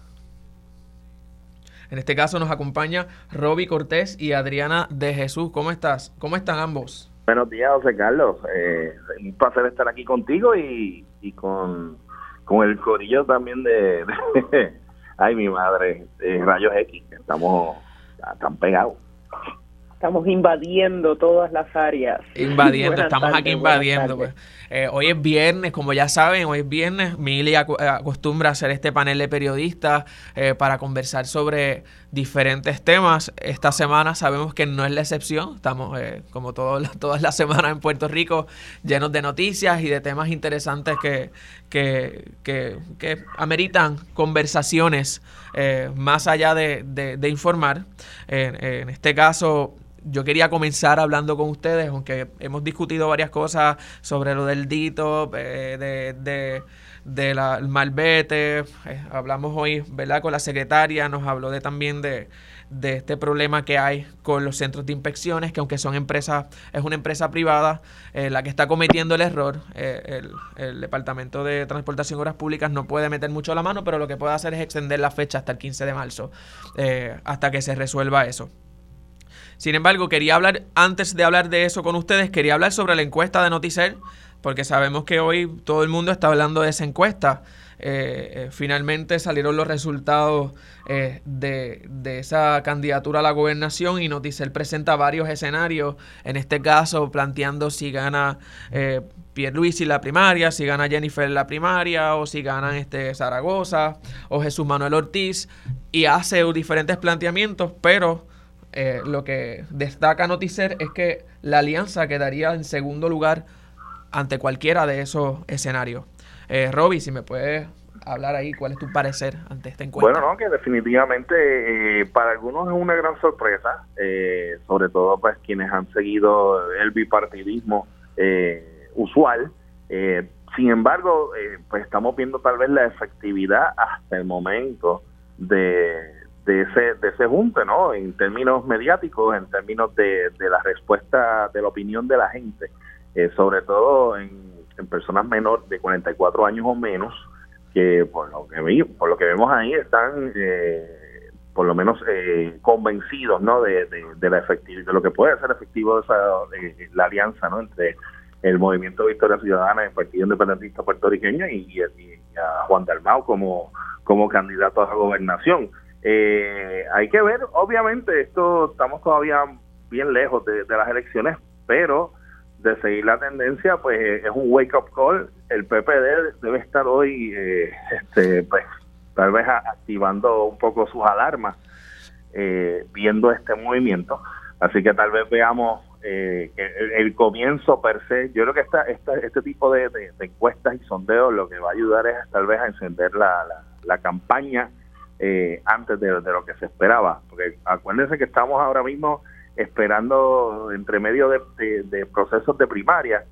En este caso nos acompaña Roby Cortés y Adriana de Jesús. ¿Cómo estás? ¿Cómo están ambos? Buenos días, José Carlos. Eh, un placer estar aquí contigo y, con, con el corillo también de, [laughs] ay, mi madre, de Rayos X. Estamos tan pegados. Estamos invadiendo todas las áreas. Invadiendo, estamos aquí invadiendo. Pues. Eh, hoy es viernes, como ya saben, hoy es viernes. Mili acostumbra a hacer este panel de periodistas eh, para conversar sobre diferentes temas. Esta semana sabemos que no es la excepción. Estamos, eh, como todo, todas las semanas en Puerto Rico, llenos de noticias y de temas interesantes que, que, que, ameritan conversaciones más allá de, de, informar. en este caso yo quería comenzar hablando con ustedes, aunque hemos discutido varias cosas sobre lo del dito, eh, de, de, de la, malvete, eh, hablamos hoy, ¿verdad? Con la secretaria, nos habló de también de, de este problema que hay con los centros de inspecciones, que aunque son empresas, es una empresa privada eh, la que está cometiendo el error, el, el, Departamento de Transportación y Obras Públicas no puede meter mucho la mano, pero lo que puede hacer es extender la fecha hasta el 15 de marzo, hasta que se resuelva eso. Sin embargo, quería hablar, antes de hablar de eso con ustedes, quería hablar sobre la encuesta de Noticel, porque sabemos que hoy todo el mundo está hablando de esa encuesta. Eh, eh, finalmente salieron los resultados eh, de, esa candidatura a la gobernación y Noticel presenta varios escenarios, en este caso planteando si gana eh, Pierluisi la primaria, si gana Jennifer la primaria, o si ganan este Zaragoza o Jesús Manuel Ortiz, y hace diferentes planteamientos, pero eh, lo que destaca Noticer es que la alianza quedaría en segundo lugar ante cualquiera de esos escenarios. Eh, Roby, si me puedes hablar ahí, ¿cuál es tu parecer ante esta encuesta? Bueno, no, que definitivamente eh, para algunos es una gran sorpresa, eh, sobre todo pues quienes han seguido el bipartidismo usual. sin embargo, pues estamos viendo tal vez la efectividad hasta el momento de de ese, de ese junte, ¿no? En términos mediáticos, en términos de, de la respuesta de la opinión de la gente, eh, sobre todo en, personas menores de 44 años o menos, que por lo que, vi, por lo que vemos ahí están eh, por lo menos eh, convencidos, ¿no? De, de, la efectividad, de lo que puede ser efectivo esa, la alianza, ¿no? Entre el Movimiento Victoria Ciudadana, el Partido Independentista Puertorriqueño y, a Juan Dalmau como, como candidato a la gobernación. Eh, hay que ver, obviamente, esto estamos todavía bien lejos de, las elecciones, pero de seguir la tendencia, pues es un wake-up call. El PPD debe estar hoy, eh, este, pues, tal vez activando un poco sus alarmas, eh, viendo este movimiento. Así que tal vez veamos eh, el, comienzo per se. Yo creo que esta, esta este tipo de, encuestas y sondeos lo que va a ayudar es tal vez a encender la, la campaña eh, antes de, lo que se esperaba. Porque acuérdense que estamos ahora mismo esperando entre medio de, procesos de primaria,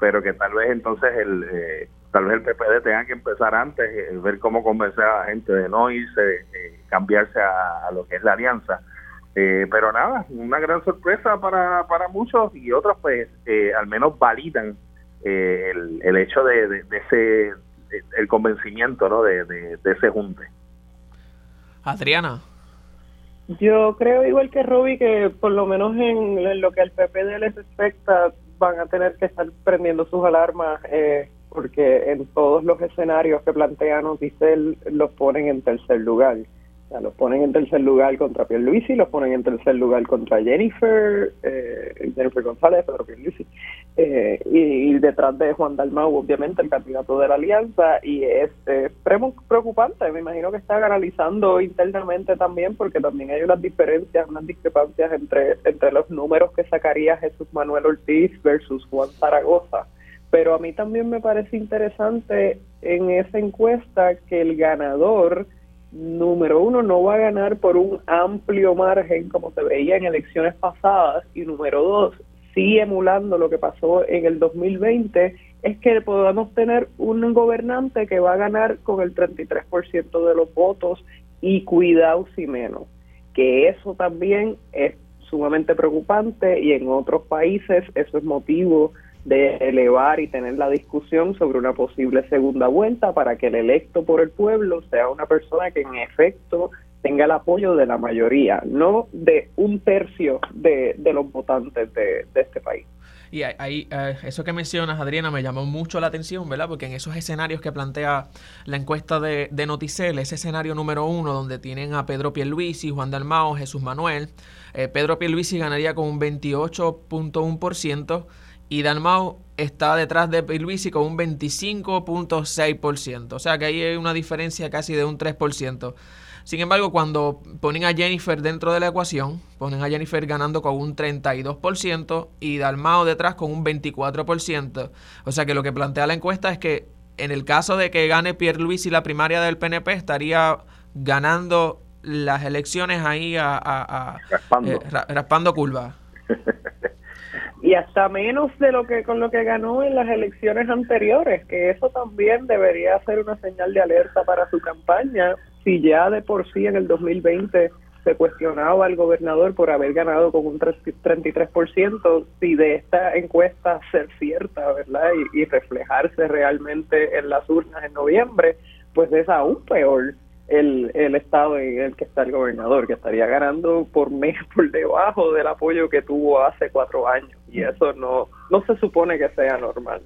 pero que tal vez entonces el eh, tal vez el PPD tenga que empezar antes, ver cómo convencer a la gente de no irse, cambiarse a, lo que es la alianza. Eh, pero nada, una gran sorpresa para, para muchos y otros pues eh, al menos validan eh, el, hecho de, ese el convencimiento ¿no? de, ese junte. Adriana. Yo creo igual que Roby que por lo menos en, lo que al PPD les respecta van a tener que estar prendiendo sus alarmas porque en todos los escenarios que plantean Oticel los ponen en tercer lugar los ponen en tercer lugar contra Pierluisi, los ponen en tercer lugar contra Jennifer, eh, Jennifer González, Pedro Pierluisi, eh, y, detrás de Juan Dalmau, obviamente, el candidato de la alianza, y es preocupante, me imagino que están analizando internamente también, porque también hay unas diferencias, unas discrepancias entre, entre los números que sacaría Jesús Manuel Ortiz versus Juan Zaragoza. Pero a mí también me parece interesante en esa encuesta que el ganador número uno, no va a ganar por un amplio margen como se veía en elecciones pasadas. Y número dos, sí emulando lo que pasó en el 2020, es que podamos tener un gobernante que va a ganar con el 33% de los votos y cuidado si menos, que eso también es sumamente preocupante y en otros países eso es motivo de elevar y tener la discusión sobre una posible segunda vuelta para que el electo por el pueblo sea una persona que en efecto tenga el apoyo de la mayoría, no de un tercio de, los votantes de, este país. Y ahí, eh, eso que mencionas, Adriana, me llamó mucho la atención, ¿verdad? Porque en esos escenarios que plantea la encuesta de, de Noticel, ese escenario número uno, donde tienen a Pedro Pierluisi, Juan Dalmao, Jesús Manuel, eh, Pedro Pierluisi ganaría con un 28.1%, y Dalmau está detrás de Pierluisi con un 25.6%. O sea que ahí hay una diferencia casi de un 3%. Sin embargo, cuando ponen a Jennifer dentro de la ecuación, ponen a Jennifer ganando con un 32% y Dalmao detrás con un 24%. O sea que lo que plantea la encuesta es que en el caso de que gane Pierluisi la primaria del PNP, estaría ganando las elecciones ahí a, raspando. Eh, raspando curva. [laughs] y hasta menos de lo que con lo que ganó en las elecciones anteriores, que eso también debería ser una señal de alerta para su campaña, si ya de por sí en el 2020 se cuestionaba al gobernador por haber ganado con un 33%, si de esta encuesta ser cierta, ¿verdad? Y, y reflejarse realmente en las urnas en noviembre, pues es aún peor el, el estado en el que está el gobernador, que estaría ganando por mes [laughs] por debajo del apoyo que tuvo hace cuatro años. Y eso no, no se supone que sea normal.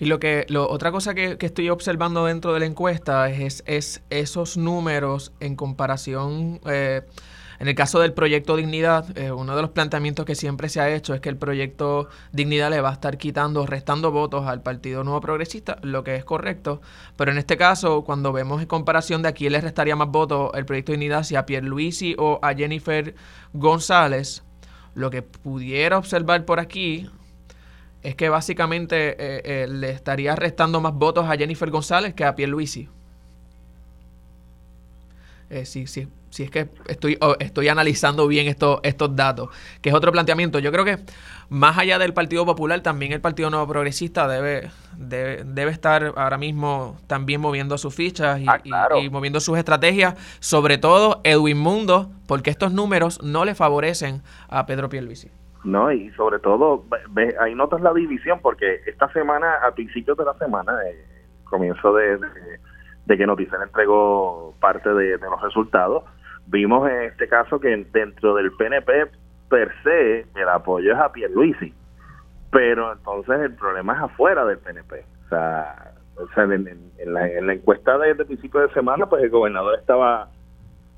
Y lo que, lo, otra cosa que, estoy observando dentro de la encuesta es, es esos números en comparación eh, en el caso del proyecto Dignidad, eh, uno de los planteamientos que siempre se ha hecho es que el proyecto Dignidad le va a estar quitando, restando votos al Partido Nuevo Progresista, lo que es correcto. Pero en este caso, cuando vemos en comparación de a quién le restaría más votos el proyecto Dignidad, si a Pierluisi o a Jennifer González, lo que pudiera observar por aquí es que básicamente eh, eh, le estaría restando más votos a Jennifer González que a Pierluisi. Eh, sí, sí, si es que estoy, estoy analizando bien estos, estos datos, que es otro planteamiento. Yo creo que más allá del Partido Popular, también el Partido Nuevo Progresista debe, debe, estar ahora mismo también moviendo sus fichas ah, y, moviendo sus estrategias, sobre todo Edwin Mundo, porque estos números no le favorecen a Pedro Pierluisi. No, y sobre todo, ahí notas la división, porque esta semana, a principios de la semana, eh, comienzo de, de, que Noticias entregó parte de los resultados, vimos en este caso que dentro del PNP per se el apoyo es a Pierluisi, pero entonces el problema es afuera del PNP. O sea, en, la, encuesta de, principio de semana, pues el gobernador estaba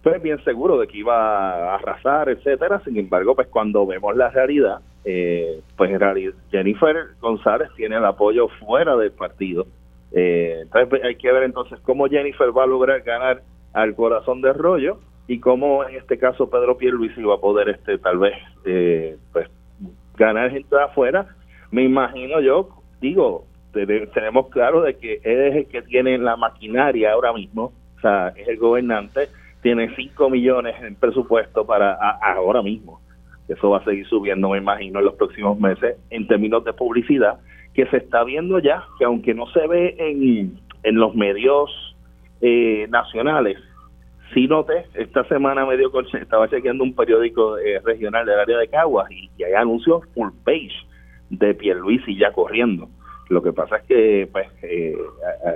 pues bien seguro de que iba a arrasar, etcétera. Sin embargo, pues cuando vemos la realidad, eh, pues en Jennifer González tiene el apoyo fuera del partido. Eh, entonces pues, hay que ver entonces cómo Jennifer va a lograr ganar al corazón de rollo y cómo en este caso Pedro Pierluisi va a poder este tal vez eh, pues ganar gente de afuera. Me imagino yo digo tenemos claro de que él es el que tiene la maquinaria ahora mismo o sea es el gobernante tiene 5 millones en presupuesto para ahora mismo. Eso va a seguir subiendo me imagino en los próximos meses en términos de publicidad que se está viendo ya que aunque no se ve en, en los medios eh, nacionales sí noté, esta semana medio estaba chequeando un periódico eh, regional del área de Caguas y, hay anuncios full page de Pierluisi ya corriendo. Lo que pasa es que pues eh,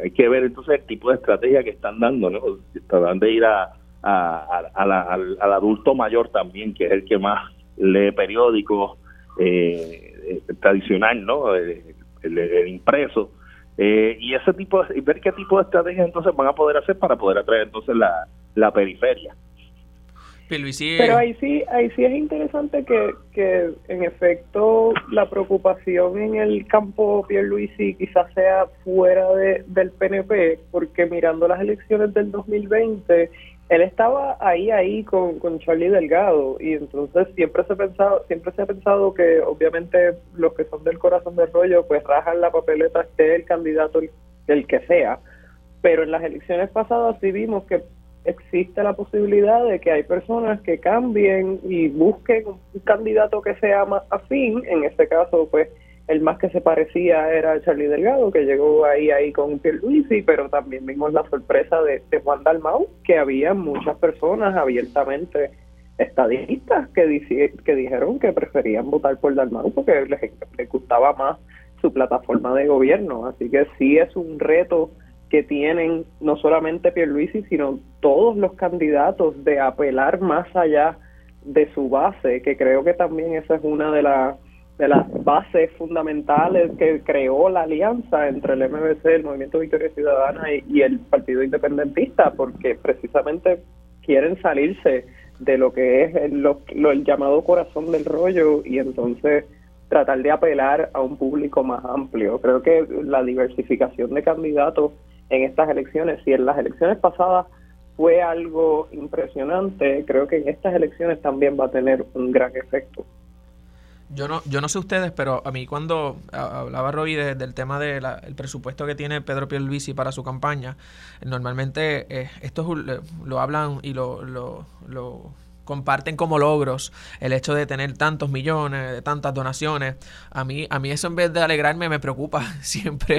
hay que ver entonces el tipo de estrategia que están dando, ¿no? Están de ir a, al, adulto mayor también, que es el que más lee periódicos eh, tradicional, ¿no? el impreso eh, y ese tipo de, ver qué tipo de estrategias entonces van a poder hacer para poder atraer entonces la, la periferia. Pero ahí sí, ahí sí es interesante que, que en efecto la preocupación en el campo Pierluisi quizás sea fuera de, del PNP, porque mirando las elecciones del 2020 él estaba ahí ahí con, con Charlie Delgado y entonces siempre se ha pensado siempre se ha pensado que obviamente los que son del corazón del rollo pues rajan la papeleta esté el candidato el, que sea pero en las elecciones pasadas sí vimos que existe la posibilidad de que hay personas que cambien y busquen un candidato que sea más afín en este caso pues el más que se parecía era Charlie Delgado, que llegó ahí ahí con Pierluisi, pero también vimos la sorpresa de, Juan Dalmau, que había muchas personas abiertamente estadistas que, que dijeron que preferían votar por Dalmau porque les, les gustaba más su plataforma de gobierno. Así que sí es un reto que tienen no solamente Pierluisi, sino todos los candidatos de apelar más allá de su base, que creo que también esa es una de las de las bases fundamentales que creó la alianza entre el MBC, el Movimiento Victoria Ciudadana y, el Partido Independentista, porque precisamente quieren salirse de lo que es el, lo, el llamado corazón del rollo y entonces tratar de apelar a un público más amplio. Creo que la diversificación de candidatos en estas elecciones, si en las elecciones pasadas fue algo impresionante, creo que en estas elecciones también va a tener un gran efecto. Yo no, yo no sé ustedes, pero a mí cuando hablaba Robbie del tema del presupuesto que tiene Pedro Pierluisi para su campaña, normalmente eh, esto lo hablan y lo, lo comparten como logros el hecho de tener tantos millones, de tantas donaciones. A mí, a mí eso en vez de alegrarme me preocupa [laughs] siempre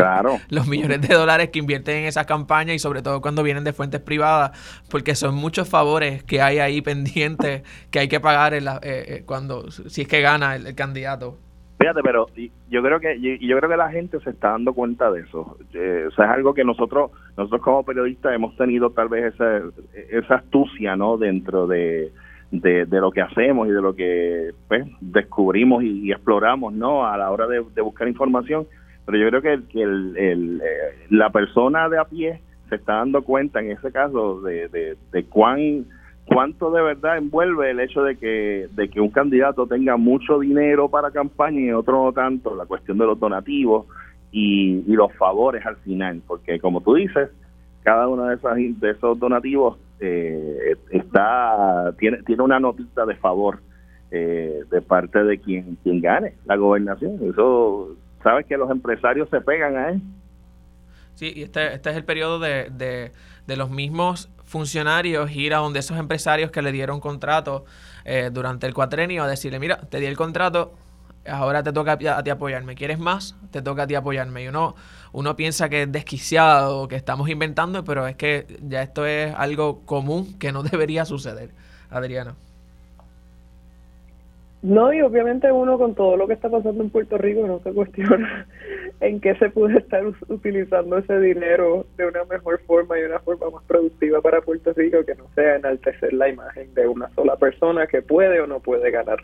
los millones de dólares que invierten en esa campaña y sobre todo cuando vienen de fuentes privadas, porque son muchos favores que hay ahí pendientes [laughs] que hay que pagar en la, eh, eh, cuando si es que gana el, candidato. Fíjate, pero yo creo que yo creo que la gente se está dando cuenta de eso. Eh, o sea, es algo que nosotros nosotros como periodistas hemos tenido tal vez esa, esa astucia, ¿no? Dentro de de, lo que hacemos y de lo que pues, descubrimos y, exploramos no a la hora de, buscar información. Pero yo creo que, que el, el, eh, la persona de a pie se está dando cuenta en ese caso de, de, cuán cuánto de verdad envuelve el hecho de que de que un candidato tenga mucho dinero para campaña y otro no tanto la cuestión de los donativos y, y los favores al final. Porque como tú dices cada uno de esos de esos donativos eh, está tiene tiene una notita de favor eh, de parte de quien quien gane la gobernación eso sabes que los empresarios se pegan a él sí y este, este es el periodo de, de, los mismos funcionarios ir a donde esos empresarios que le dieron contrato eh, durante el cuatrenio a decirle mira te di el contrato ahora te toca a ti apoyarme. ¿Quieres más? Te toca a ti apoyarme. Y uno, uno piensa que es desquiciado, que estamos inventando, pero es que ya esto es algo común que no [laughs] debería suceder. Adriana. No, y obviamente uno con todo lo que está pasando en Puerto Rico no se [laughs] cuestiona en qué se puede estar utilizando ese dinero de una mejor forma y una forma más productiva para Puerto Rico que no sea enaltecer la imagen de una sola persona que puede o no puede ganar.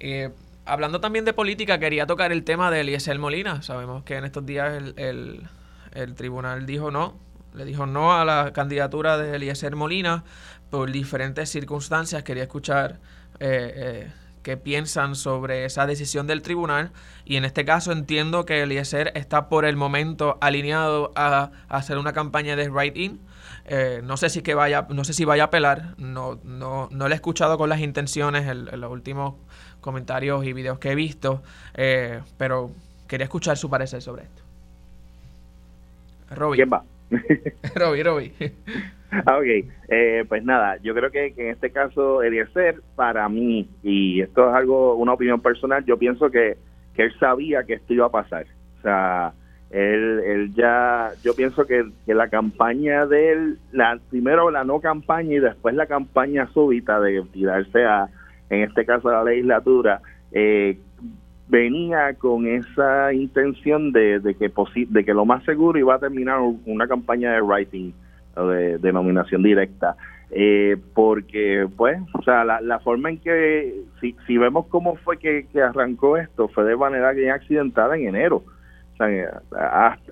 Eh, hablando también de política, quería tocar el tema de Eliezer Molina. Sabemos que en estos días el, el, tribunal dijo no, le dijo no a la candidatura de Eliezer Molina por diferentes circunstancias. Quería escuchar eh, eh, qué piensan sobre esa decisión del tribunal. Y en este caso entiendo que Eliezer está por el momento alineado a, hacer una campaña de write-in. Eh, no sé si que vaya, no sé si vaya a apelar. No, no, no le he escuchado con las intenciones en los últimos comentarios y videos que he visto, eh, pero quería escuchar su parecer sobre esto. Robbie. ¿Quién va? [laughs] Robbie, Robbie. [laughs] Ah, ok, eh, pues nada, yo creo que, en este caso Eliezer, para mí, y esto es algo, una opinión personal, yo pienso que, que él sabía que esto iba a pasar. O sea, Él, él ya, yo pienso que, que la campaña de él, la, primero la no campaña y después la campaña súbita de tirarse a, en este caso la legislatura, eh, venía con esa intención de, de que de que lo más seguro iba a terminar una campaña de writing de, de nominación directa. Eh, porque pues o sea la, la forma en que si, si vemos cómo fue que, que arrancó esto fue de manera bien accidentada en enero.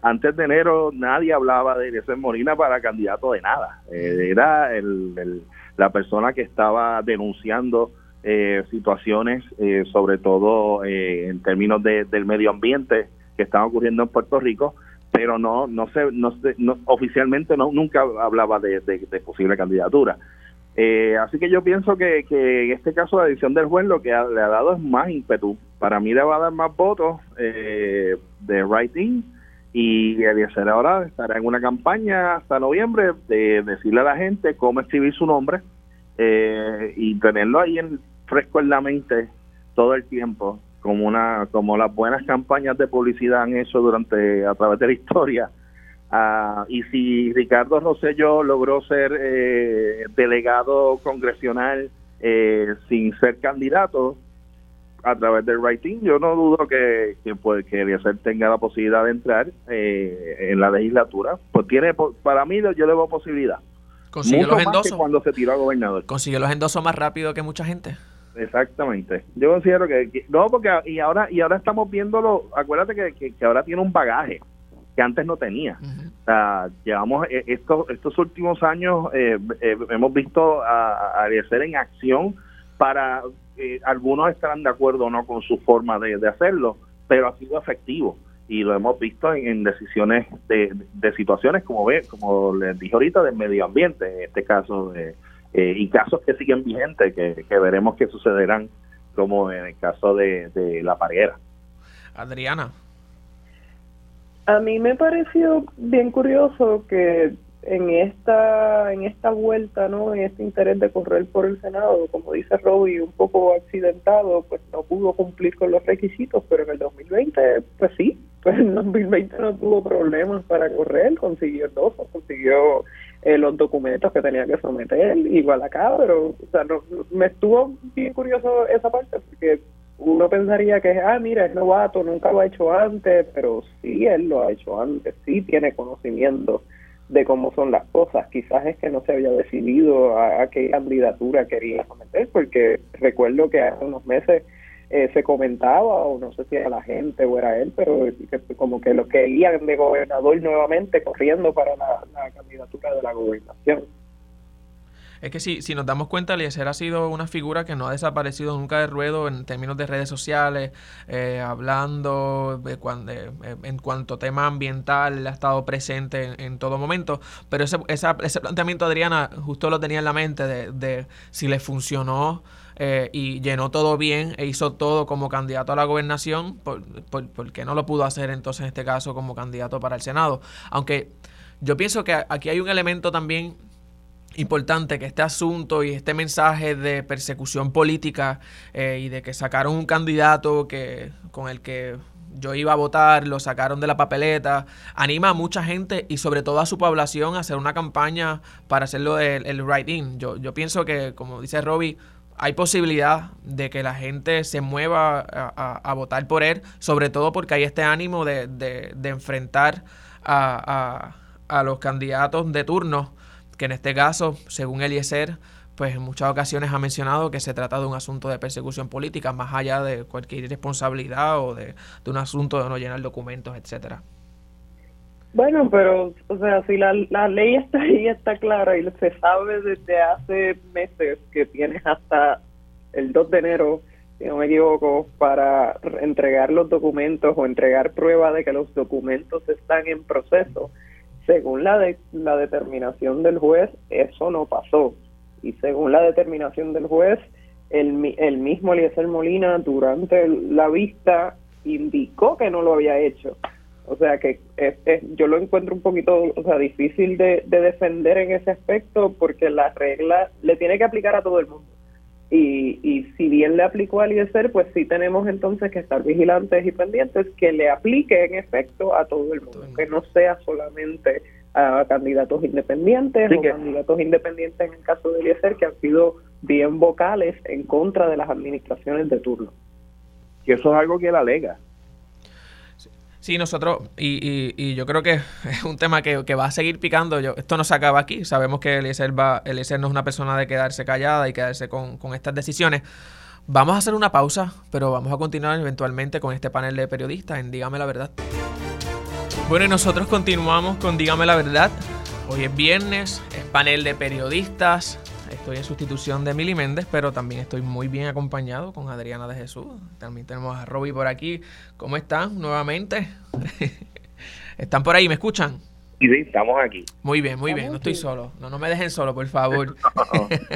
Antes de enero nadie hablaba de Eliezer Molina para candidato de nada. Eh, era el, la persona que estaba denunciando eh, situaciones, eh, sobre todo eh, en términos de, del medio ambiente que están ocurriendo en Puerto Rico, pero no no se no, no oficialmente no nunca hablaba de, posible candidatura. así que yo pienso que, que, en este caso la decisión del juez lo que le ha dado es más ímpetu. Para mí le va a dar más votos de writing y Eliezer ahora estará en una campaña hasta noviembre de decirle a la gente cómo escribir su nombre y tenerlo ahí en, fresco en la mente todo el tiempo, como una como las buenas campañas de publicidad han hecho durante a través de la historia. Ah, y si Ricardo Rosselló logró ser eh, delegado congresional eh, sin ser candidato a través del writing, yo no dudo que, que, pues, que tenga la posibilidad de entrar eh, en la legislatura. Pues tiene, para mí, yo le veo posibilidad. Consiguió los endosos. cuando se tiró a gobernador. Consiguió los endosos más rápido que mucha gente. Exactamente. Yo considero que, no porque y ahora y ahora estamos viéndolo. Acuérdate que, que, ahora tiene un bagaje que antes no tenía. O sea, llevamos eh, estos estos últimos años eh, eh, hemos visto a, a en acción para algunos estarán de acuerdo o no con su forma de, hacerlo, pero ha sido efectivo y lo hemos visto en, decisiones de, de, situaciones como ve, como les dije ahorita del medio ambiente, en este caso de eh, y casos que siguen vigentes, que, veremos que sucederán, como en el caso de, de la pareja. Adriana. A mí me pareció bien curioso que en esta en esta vuelta, ¿no? En este interés de correr por el Senado, como dice Robbie, un poco accidentado, pues no pudo cumplir con los requisitos, pero en el 2020, pues sí, [laughs] pues en el 2020 no tuvo problemas para correr, consiguió dos, consiguió eh, los documentos que tenía que someter, igual acá, pero o sea, no, me estuvo bien curioso esa parte, porque uno pensaría que, ah, mira, es novato, nunca lo ha hecho antes, pero sí, él lo ha hecho antes, sí tiene conocimiento de cómo son las cosas. Quizás es que no se había decidido a, a qué candidatura quería someter, porque recuerdo que hace unos meses eh, se comentaba, o no sé si era la gente o era él, pero como que lo querían de gobernador nuevamente corriendo para la, candidatura de la gobernación. Es que si, si nos damos cuenta, Eliezer ha sido una figura que no ha desaparecido nunca de ruedo en términos de redes sociales, eh, hablando de cuando, eh, en cuanto a tema ambiental, ha estado presente en, todo momento. Pero ese, ese planteamiento, Adriana, justo lo tenía en la mente de, de si le funcionó eh, y llenó todo bien e hizo todo como candidato a la gobernación, ¿por, por, qué no lo pudo hacer entonces en este caso como candidato para el Senado? Aunque yo pienso que aquí hay un elemento también importante que este asunto y este mensaje de persecución política eh, y de que sacaron un candidato que con el que yo iba a votar, lo sacaron de la papeleta, anima a mucha gente y sobre todo a su población a hacer una campaña para hacerlo el, el right-in. Yo, yo pienso que, como dice Robbie, hay posibilidad de que la gente se mueva a, votar por él, sobre todo porque hay este ánimo de, enfrentar a, a, los candidatos de turno, que en este caso, según Eliezer, pues en muchas ocasiones ha mencionado que se trata de un asunto de persecución política, más allá de cualquier irresponsabilidad o de un asunto de no llenar documentos, etcétera. Bueno, pero, o sea, si la, la ley está ahí, está clara y se sabe desde hace meses que tienes hasta el 2 de enero, si no me equivoco, para entregar los documentos o entregar prueba de que los documentos están en proceso. Según la, de, la determinación del juez, eso no pasó. Y según la determinación del juez, el, el mismo Eliezer Molina durante la vista indicó que no lo había hecho. O sea que yo lo encuentro un poquito o sea, difícil de, defender en ese aspecto porque la regla le tiene que aplicar a todo el mundo. Y, y si bien le aplicó al IESER, pues sí tenemos entonces que estar vigilantes y pendientes que le aplique en efecto a todo el mundo, que no sea solamente a candidatos independientes o candidatos independientes en el caso de Eliezer que han sido bien vocales en contra de las administraciones de turno. Que eso es algo que él alega. Sí, nosotros, y, y, yo creo que [laughs] es un tema que, va a seguir picando. Yo, esto no se acaba aquí. Sabemos que Eliezer, va, Eliezer no es una persona de quedarse callada y quedarse con, con estas decisiones. Vamos a hacer una pausa, pero vamos a continuar eventualmente con este panel de periodistas en Dígame la Verdad. Bueno, nosotros continuamos con Dígame la Verdad. Hoy es viernes, es panel de periodistas. Estoy en sustitución de Mili Méndez, pero también estoy muy bien acompañado con Adriana de Jesús. También tenemos a Roby por aquí. ¿Cómo están nuevamente? [laughs] ¿Están por ahí? ¿Me escuchan? Sí, sí, estamos aquí. Muy bien, muy bien. No estoy solo. No, no me dejen solo, por favor.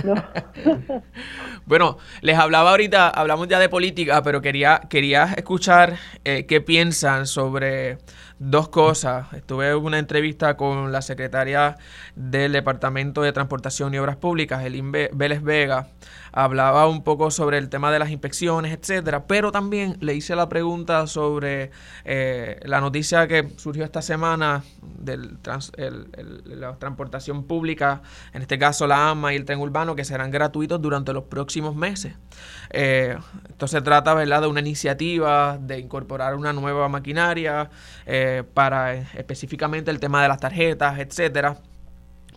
[laughs] [laughs] bueno, les hablaba ahorita, hablamos ya de política, pero quería, quería escuchar eh, qué piensan sobre dos cosas. Estuve en una entrevista con la secretaria del Departamento de Transportación y Obras Públicas, Elin Vélez Vega. Hablaba un poco sobre el tema de las inspecciones, etcétera, pero también le hice la pregunta sobre eh, la noticia que surgió esta semana de la transportación pública, en este caso la AMA y el tren urbano, que serán gratuitos durante los próximos meses. Eh, esto se trata ¿verdad? de una iniciativa de incorporar una nueva maquinaria eh, para específicamente el tema de las tarjetas, etcétera.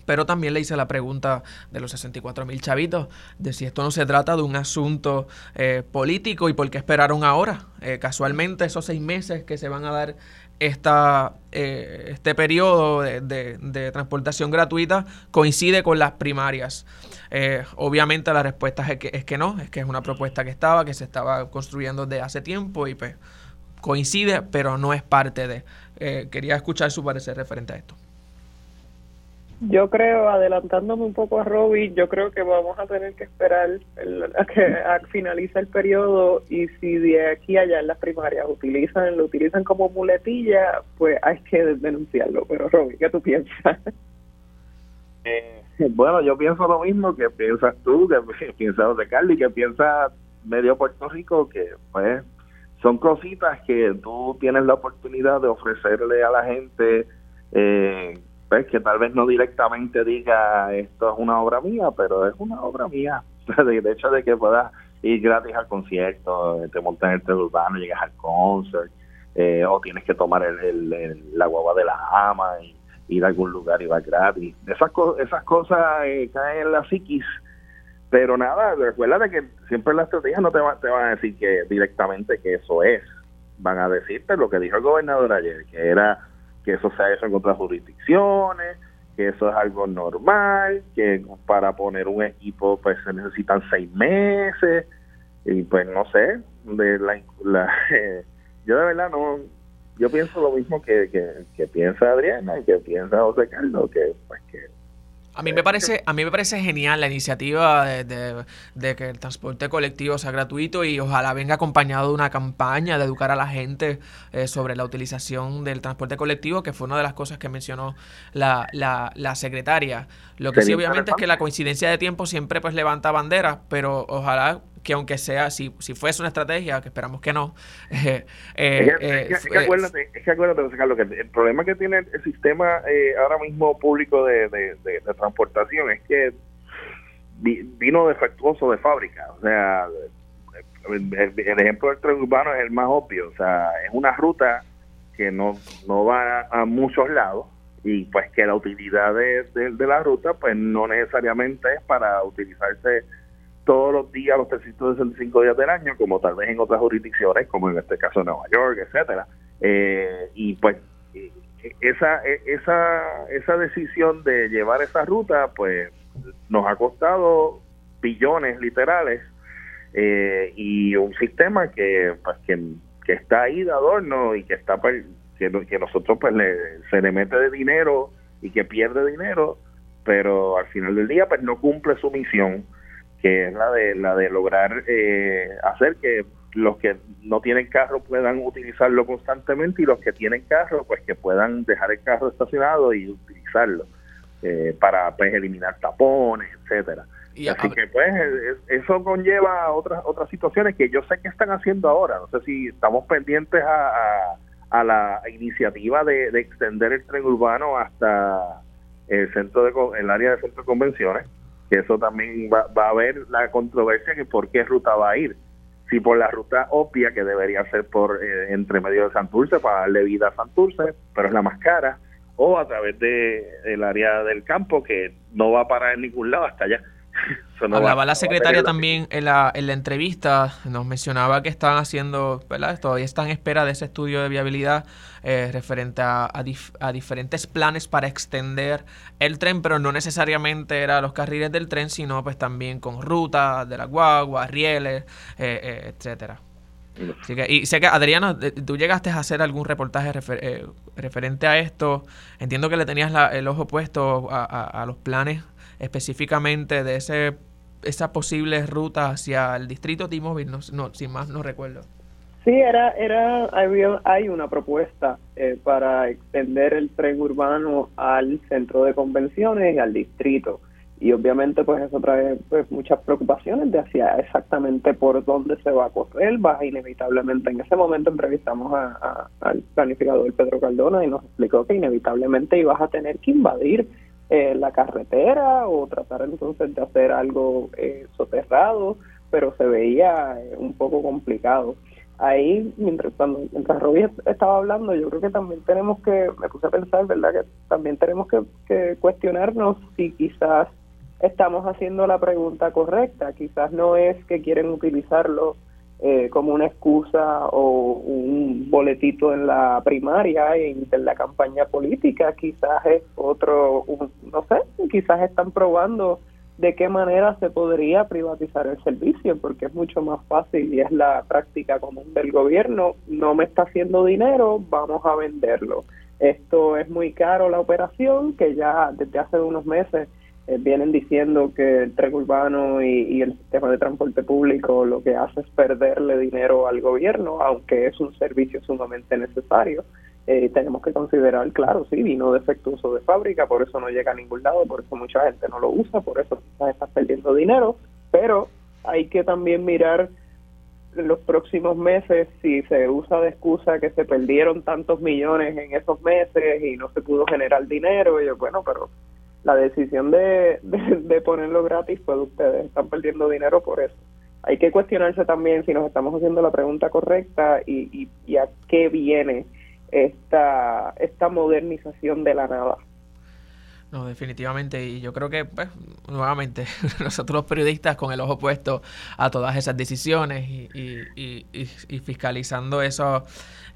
Pero también le hice la pregunta de los 64 mil chavitos, de si esto no se trata de un asunto eh, político y por qué esperaron ahora. casualmente esos seis meses que se van a dar esta, este periodo de, de, transportación gratuita coincide con las primarias. Eh, obviamente la respuesta es que, es que no, es que es una propuesta que estaba, que se estaba construyendo desde hace tiempo y pues coincide, pero no es parte de. Eh, quería escuchar su parecer referente a esto. Yo creo, adelantándome un poco a Robbie, yo creo que vamos a tener que esperar a que a finalice el periodo y si de aquí a allá en las primarias utilizan lo utilizan como muletilla, pues hay que denunciarlo. Pero Robbie, ¿qué tú piensas? Eh, bueno, yo pienso lo mismo que piensas tú, que [laughs] piensa José Carlos y que piensa medio Puerto Rico, que pues son cositas que tú tienes la oportunidad de ofrecerle a la gente, eh, pues que tal vez no directamente diga esto es una obra mía, pero es una obra mía. [laughs] de hecho de que puedas ir gratis al concierto, te montas en el tren urbano, llegas al concert, eh, o tienes que tomar el, la guagua de la ama y ir a algún lugar y va gratis. Esas, esas cosas eh, caen en la psiquis, pero nada, recuerda que siempre la estrategia no te, va, te van a decir que directamente que eso es. Van a decirte lo que dijo el gobernador ayer, que era que eso se ha hecho en otras jurisdicciones, que eso es algo normal, que para poner un equipo pues se necesitan seis meses, y pues no sé, de la, [laughs] yo de verdad no, yo pienso lo mismo que, que, piensa Adriana y que piensa José Carlos, que pues que a mí me parece, a mí me parece genial la iniciativa de, que el transporte colectivo sea gratuito y ojalá venga acompañado de una campaña de educar a la gente eh, sobre la utilización del transporte colectivo, que fue una de las cosas que mencionó la, la, la secretaria. Lo que sí, obviamente, es que la coincidencia de tiempo siempre pues levanta banderas, pero ojalá que aunque sea, si, si fuese una estrategia, que esperamos que no. [laughs] Eh, eh, es, que, acuérdate, es que acuérdate, Carlos, que el problema que tiene el sistema eh, ahora mismo público de, de, transportación es que vino defectuoso de fábrica. O sea, el, ejemplo del tren urbano es el más obvio. O sea, es una ruta que no, no va a muchos lados y pues que la utilidad de, de la ruta pues no necesariamente es para utilizarse todos los días, los 365 días del año, como tal vez en otras jurisdicciones, como en este caso Nueva York, etcétera. Eh, y pues eh, esa, e, esa, esa decisión de llevar esa ruta, pues nos ha costado billones literales eh, y un sistema que, pues, que, está ahí de adorno y que está pues, que, nosotros pues se le mete de dinero y que pierde dinero, pero al final del día pues no cumple su misión que es la de la de lograr eh, hacer que los que no tienen carro puedan utilizarlo constantemente y los que tienen carro pues que puedan dejar el carro estacionado y utilizarlo eh, para pues eliminar tapones etcétera Así que pues eso conlleva otras otras situaciones que yo sé que están haciendo ahora. No sé si estamos pendientes a, a, la iniciativa de, extender el tren urbano hasta el centro de el área de centro de convenciones, eso también va, va a haber la controversia que por qué ruta va a ir. Si por la ruta obvia que debería ser por eh, entre medio de Santurce para darle vida a Santurce, pero es la más cara o a través de el área del campo que no va a parar en ningún lado hasta allá. Hablaba la secretaria también en la, en la entrevista, nos mencionaba que están haciendo, ¿verdad? Todavía están en espera de ese estudio de viabilidad eh, referente a, a, diferentes planes para extender el tren, pero no necesariamente era los carriles del tren, sino pues también con rutas de la guagua, rieles, eh, eh, etcétera y sé que, Adriana, tú llegaste a hacer algún reportaje eh, referente a esto. Entiendo que le tenías el ojo puesto a, los planes específicamente de ese esa posible ruta hacia el distrito T-Mobile, no, sin más no recuerdo. Sí, era, era, hay una propuesta eh, para extender el tren urbano al centro de convenciones y al distrito y obviamente pues eso trae pues muchas preocupaciones de hacia exactamente por dónde se va a correr, va inevitablemente, en ese momento entrevistamos a, al planificador Pedro Cardona y nos explicó que inevitablemente ibas a tener que invadir eh, la carretera o tratar entonces de hacer algo eh, soterrado, pero se veía eh, un poco complicado. Ahí, mientras, cuando, mientras estaba hablando, yo creo que también tenemos que, me puse a pensar, ¿verdad? Que también tenemos que, que cuestionarnos si quizás estamos haciendo la pregunta correcta. Quizás no es que quieren utilizarlo eh, como una excusa o un boletito en la primaria en, en la campaña política. Quizás es otro, no sé, quizás están probando de qué manera se podría privatizar el servicio, porque es mucho más fácil y es la práctica común del gobierno. No me está haciendo dinero, vamos a venderlo. Esto es muy caro la operación, que ya desde hace unos meses eh, vienen diciendo que el tren urbano y, el sistema de transporte público lo que hace es perderle dinero al gobierno, aunque es un servicio sumamente necesario. Eh, tenemos que considerar, claro, sí, vino defectuoso de fábrica, por eso no llega a ningún lado, por eso mucha gente no lo usa, por eso quizás está perdiendo dinero, pero hay que también mirar los próximos meses si se usa de excusa que se perdieron tantos millones en esos meses y no se pudo generar dinero, y yo, bueno, pero la decisión de, de, ponerlo gratis fue de ustedes, están perdiendo dinero por eso. Hay que cuestionarse también si nos estamos haciendo la pregunta correcta y, y, a qué viene esta, esta modernización de la nada. No, definitivamente. Y yo creo que, pues, nuevamente, [laughs] nosotros los periodistas con el ojo puesto a todas esas decisiones y, y, y fiscalizando eso,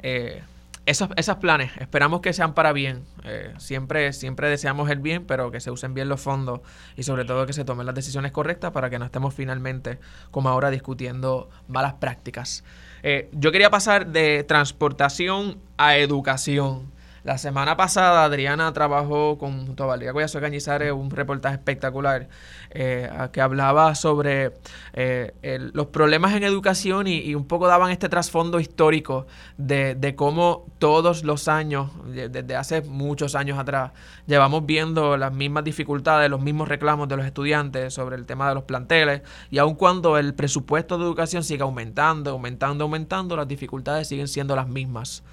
eh, esos, esos planes, esperamos que sean para bien. Eh, siempre, siempre deseamos el bien, pero que se usen bien los fondos y sobre todo que se tomen las decisiones correctas para que no estemos finalmente, como ahora, discutiendo malas prácticas. Eh, yo quería pasar de transportación a educación. La semana pasada Adriana trabajó con, junto a Valeria Cañizares un reportaje espectacular eh, que hablaba sobre eh, los problemas en educación y, un poco daban este trasfondo histórico de, de cómo todos los años, desde hace muchos años atrás, llevamos viendo las mismas dificultades, los mismos reclamos de los estudiantes sobre el tema de los planteles y aun cuando el presupuesto de educación sigue aumentando, aumentando, aumentando, las dificultades siguen siendo las mismas.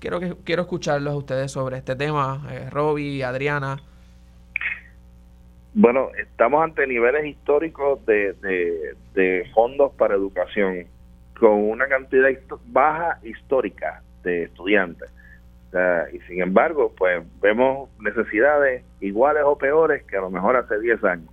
Quiero, que, quiero escucharlos a ustedes sobre este tema, eh, Roby, Adriana. Bueno, estamos ante niveles históricos de, de, fondos para educación con una cantidad baja histórica de estudiantes. y sin embargo, pues vemos necesidades iguales o peores que a lo mejor hace 10 años.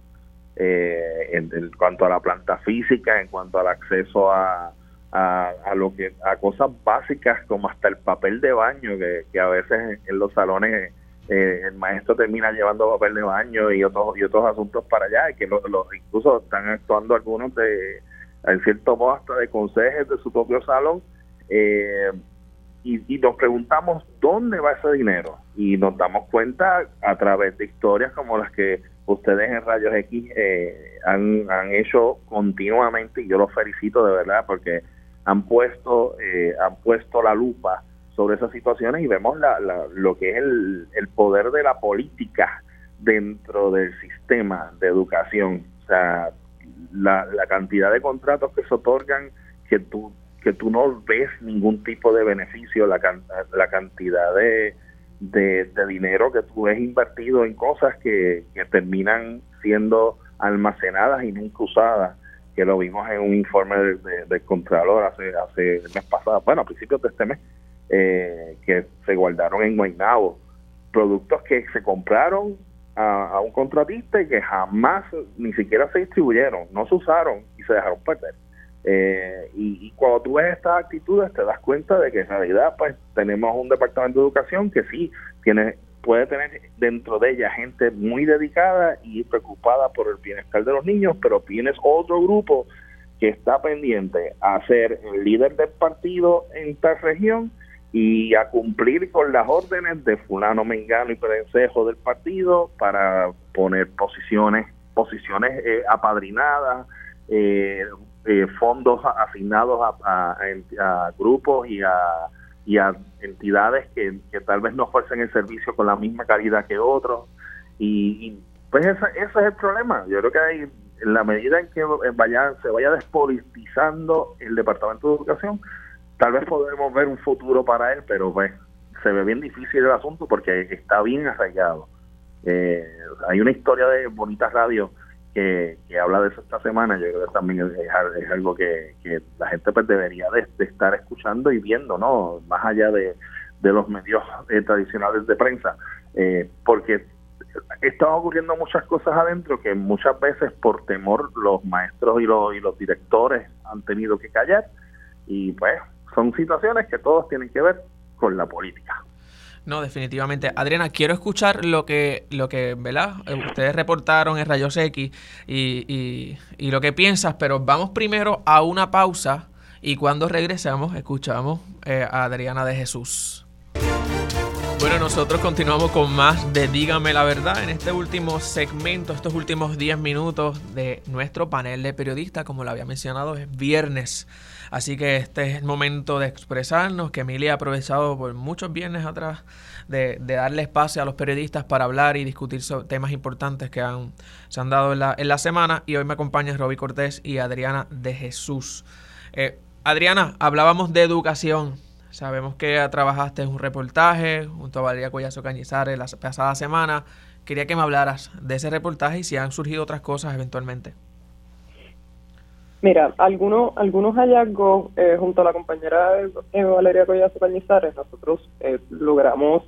Eh, en, cuanto a la planta física, en cuanto al acceso a, a, lo que a cosas básicas como hasta el papel de baño que, a veces en los salones eh, el maestro termina llevando papel de baño y otros y otros asuntos para allá y que los, incluso están actuando algunos de en cierto modo hasta de consejes de su propio salón eh, y, y, nos preguntamos dónde va ese dinero. Y nos damos cuenta a través de historias como las que ustedes en Rayos X eh, han, han hecho continuamente y yo los felicito de verdad porque han puesto, eh, han puesto la lupa sobre esas situaciones y vemos la, lo que es el, poder de la política dentro del sistema de educación. O sea, la, la cantidad de contratos que se otorgan que tú que tú no ves ningún tipo de beneficio, la, la cantidad de, de, dinero que tú ves invertido en cosas que, terminan siendo almacenadas y nunca usadas, que lo vimos en un informe del de, Contralor hace, hace el mes pasado, bueno, a principios de este mes, eh, que se guardaron en Guaynabo, productos que se compraron a, un contratista y que jamás ni siquiera se distribuyeron, no se usaron y se dejaron perder. Eh, y, cuando tú ves estas actitudes te das cuenta de que en realidad pues tenemos un departamento de educación que sí tiene puede tener dentro de ella gente muy dedicada y preocupada por el bienestar de los niños, pero tienes otro grupo que está pendiente a ser el líder del partido en tal región y a cumplir con las órdenes de fulano, mengano y perencejo del partido para poner posiciones posiciones eh, apadrinadas, eh, eh, fondos asignados a, grupos y a, y a entidades que, tal vez no ofrecen el servicio con la misma calidad que otros. Y, pues ese, ese, es el problema. Yo creo que hay, en la medida en que vaya, se vaya despolitizando el Departamento de Educación, tal vez podremos ver un futuro para él, pero pues se ve bien difícil el asunto porque está bien arraigado. Eh, hay una historia de Bonitas Radio que, habla de eso esta semana, yo creo que también es, algo que, la gente pues debería de, estar escuchando y viendo, ¿no? Más allá de, los medios eh, tradicionales de prensa, eh, porque están ocurriendo muchas cosas adentro que muchas veces por temor los maestros y los, y los directores han tenido que callar y pues son situaciones que todos tienen que ver con la política. No, definitivamente. Adriana, quiero escuchar lo que, lo que ¿verdad? Eh, ustedes reportaron en Rayos X y, y, lo que piensas, pero vamos primero a una pausa y cuando regresemos escuchamos eh, a Adriana de Jesús. Bueno, nosotros continuamos con más de Dígame la verdad en este último segmento, estos últimos 10 minutos de nuestro panel de periodistas, como lo había mencionado, es viernes. Así que este es el momento de expresarnos, que Emilia ha aprovechado por muchos viernes atrás de, darle espacio a los periodistas para hablar y discutir sobre temas importantes que han, se han dado en la, en la semana. Y hoy me acompañan Roby Cortés y Adriana de Jesús. Eh, Adriana, hablábamos de educación. Sabemos que trabajaste en un reportaje junto a Valeria Collazo Cañizares la pasada semana. Quería que me hablaras de ese reportaje y si han surgido otras cosas eventualmente. Mira, algunos, algunos hallazgos eh, junto a la compañera Valeria Collazo Cañizares, nosotros eh, logramos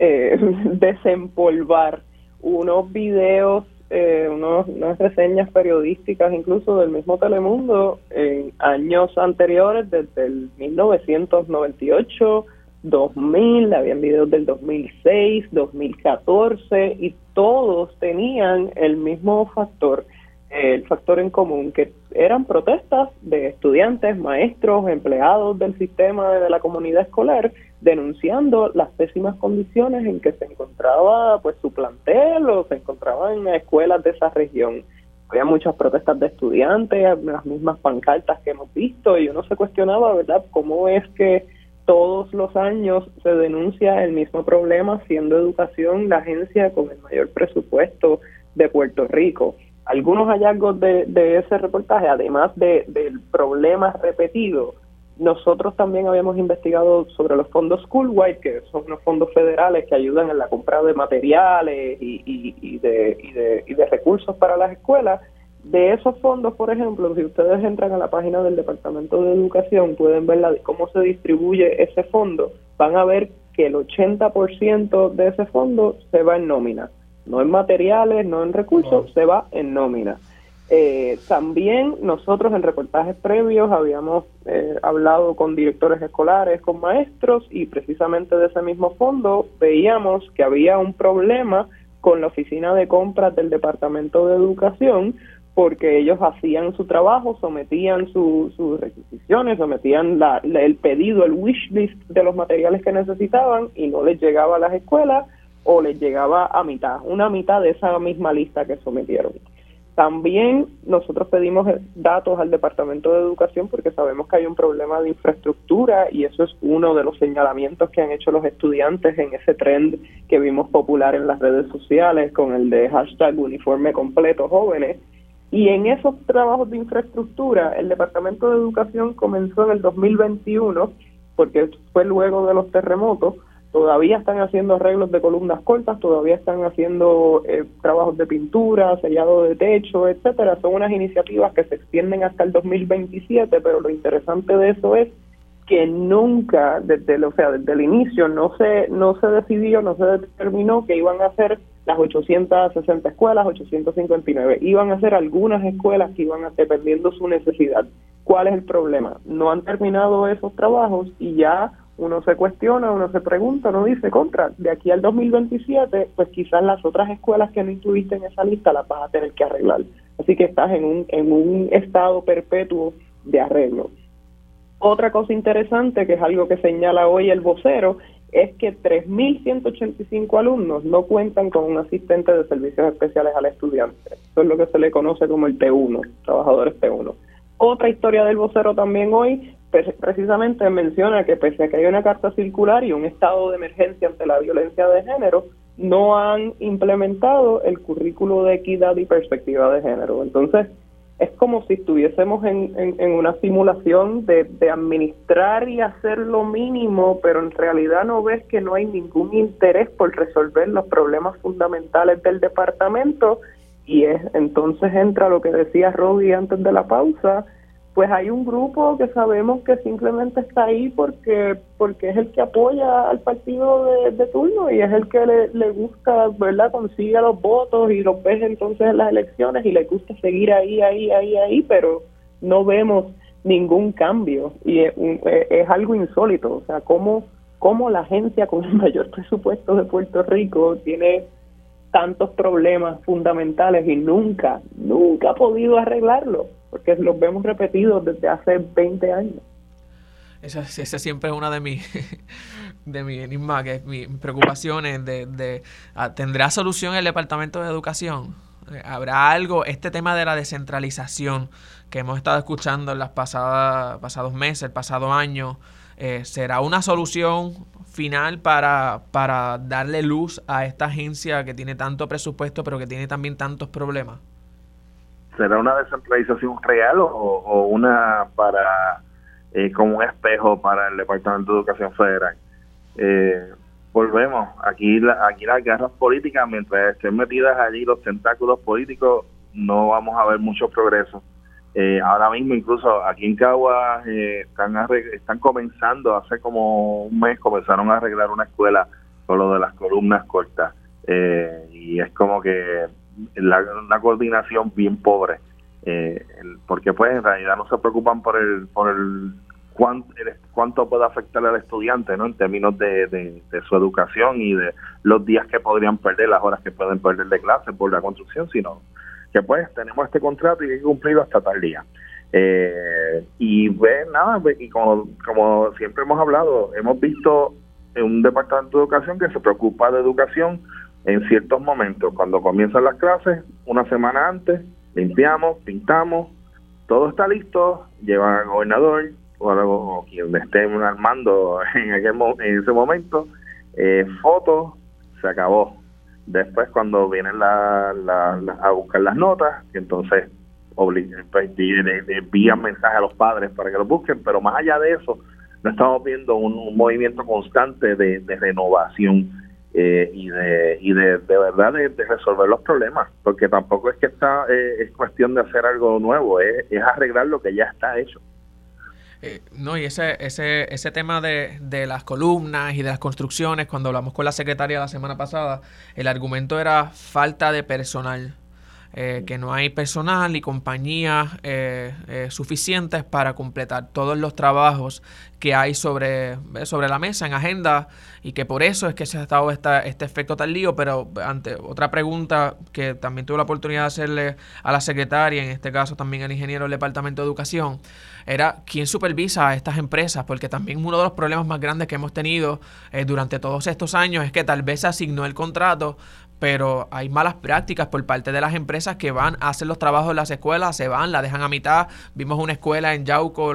eh, [laughs] desempolvar unos videos, eh, unos, unas reseñas periodísticas incluso del mismo Telemundo en años anteriores, desde el 1998, 2000, habían videos del 2006, 2014 y todos tenían el mismo factor el factor en común, que eran protestas de estudiantes, maestros, empleados del sistema de la comunidad escolar, denunciando las pésimas condiciones en que se encontraba pues su plantel o se encontraban en escuelas de esa región. Había muchas protestas de estudiantes, las mismas pancartas que hemos visto, y uno se cuestionaba, ¿verdad?, cómo es que todos los años se denuncia el mismo problema, siendo educación la agencia con el mayor presupuesto de Puerto Rico algunos hallazgos de, ese reportaje, además de, del problema repetido, nosotros también habíamos investigado sobre los fondos Schoolwide, que son unos fondos federales que ayudan en la compra de materiales y, y, de, y, de, y de recursos para las escuelas. De esos fondos, por ejemplo, si ustedes entran a la página del Departamento de Educación, pueden ver la, cómo se distribuye ese fondo. Van a ver que el 80% de ese fondo se va en nómina no en materiales, no en recursos, se va en nómina. Eh, también nosotros en reportajes previos habíamos eh, hablado con directores escolares, con maestros y precisamente de ese mismo fondo veíamos que había un problema con la oficina de compras del Departamento de Educación porque ellos hacían su trabajo, sometían sus requisiciones, sometían el pedido, el wish list de los materiales que necesitaban y no les llegaba a las escuelas o les llegaba a mitad, una mitad de esa misma lista que sometieron. También nosotros pedimos datos al Departamento de Educación porque sabemos que hay un problema de infraestructura y eso es uno de los señalamientos que han hecho los estudiantes en ese trend que vimos popular en las redes sociales con el de hashtag uniforme completo jóvenes. Y en esos trabajos de infraestructura, el Departamento de Educación comenzó en el 2021, porque fue luego de los terremotos, todavía están haciendo arreglos de columnas cortas, todavía están haciendo eh, trabajos de pintura, sellado de techo, etcétera. Son unas iniciativas que se extienden hasta el 2027, pero lo interesante de eso es que nunca desde el, sea, desde el inicio no se no se decidió, no se determinó que iban a ser las 860 escuelas, 859. Iban a ser algunas escuelas que iban a dependiendo su necesidad. ¿Cuál es el problema? No han terminado esos trabajos y ya uno se cuestiona, uno se pregunta, uno dice, contra, de aquí al 2027, pues quizás las otras escuelas que no incluiste en esa lista las vas a tener que arreglar. Así que estás en un, en un estado perpetuo de arreglo. Otra cosa interesante, que es algo que señala hoy el vocero, es que 3.185 alumnos no cuentan con un asistente de servicios especiales al estudiante. Eso es lo que se le conoce como el T1, trabajadores T1. Otra historia del vocero también hoy precisamente menciona que pese a que hay una carta circular y un estado de emergencia ante la violencia de género, no han implementado el currículo de equidad y perspectiva de género. Entonces, es como si estuviésemos en, en, una simulación de, de, administrar y hacer lo mínimo, pero en realidad no ves que no hay ningún interés por resolver los problemas fundamentales del departamento y es entonces entra lo que decía Robbie antes de la pausa, pues hay un grupo que sabemos que simplemente está ahí porque porque es el que apoya al partido de, turno y es el que le, le gusta, ¿verdad? Consigue los votos y los ves entonces en las elecciones y le gusta seguir ahí, ahí, ahí, ahí, pero no vemos ningún cambio y es, es algo insólito, o sea, cómo, cómo la agencia con el mayor presupuesto de Puerto Rico tiene tantos problemas fundamentales y nunca, nunca ha podido arreglarlo porque los vemos repetidos desde hace 20 años. Esa, siempre es una de mis [laughs] de mi enigma, que mis preocupaciones de, de ah, ¿tendrá solución el Departamento de Educación? Eh, ¿Habrá algo, este tema de la descentralización que hemos estado escuchando en los pasados meses, el pasado año, eh, será una solución final para, para darle luz a esta agencia que tiene tanto presupuesto pero que tiene también tantos problemas? ¿Será una descentralización real o, una para eh, como un espejo para el Departamento de Educación Federal? Eh, volvemos, aquí, aquí las guerras políticas, mientras estén metidas allí los tentáculos políticos, no vamos a ver mucho progreso. Eh, ahora mismo incluso aquí en Caguas están, están comenzando, hace como un mes comenzaron a arreglar una escuela con lo de las columnas cortas. y es como que la, una coordinación bien pobre, eh, porque pues en realidad no se preocupan por el, por el cuánto, cuánto puede afectar al estudiante ¿no? en términos de, de, su educación y de los días que podrían perder, las horas que pueden perder de clase por la construcción, sino que pues tenemos este contrato y hay que cumplirlo hasta tal día. Eh, y pues nada, y como, como siempre hemos hablado, hemos visto en un departamento de educación que se preocupa de educación en ciertos momentos, cuando comienzan las clases, una semana antes, limpiamos, pintamos, todo está listo, llevan al gobernador o, quien esté armando [laughs] en, aquel, en ese momento, eh, fotos, se acabó. Después cuando vienen la, a buscar las notas, entonces pues, envían mensajes a los padres para que los busquen, pero más allá de eso, no estamos viendo un, movimiento constante de renovación eh, y de y de, de verdad de, resolver los problemas porque tampoco es que está eh, es cuestión de hacer algo nuevo es, arreglar lo que ya está hecho eh, no, y ese, ese, ese tema de, de, las columnas y de las construcciones, cuando hablamos con la secretaria la semana pasada, el argumento era falta de personal. Eh, que no hay personal y compañías eh, eh, suficientes para completar todos los trabajos que hay sobre, sobre la mesa en agenda y que por eso es que se ha estado esta, este efecto tan lío. Pero ante otra pregunta que también tuve la oportunidad de hacerle a la secretaria, en este caso también al ingeniero del Departamento de Educación, era quién supervisa a estas empresas, porque también uno de los problemas más grandes que hemos tenido durante todos estos años es que tal vez se asignó el contrato pero hay malas prácticas por parte de las empresas que van a hacer los trabajos en las escuelas, se van, la dejan a mitad. Vimos una escuela en Yauco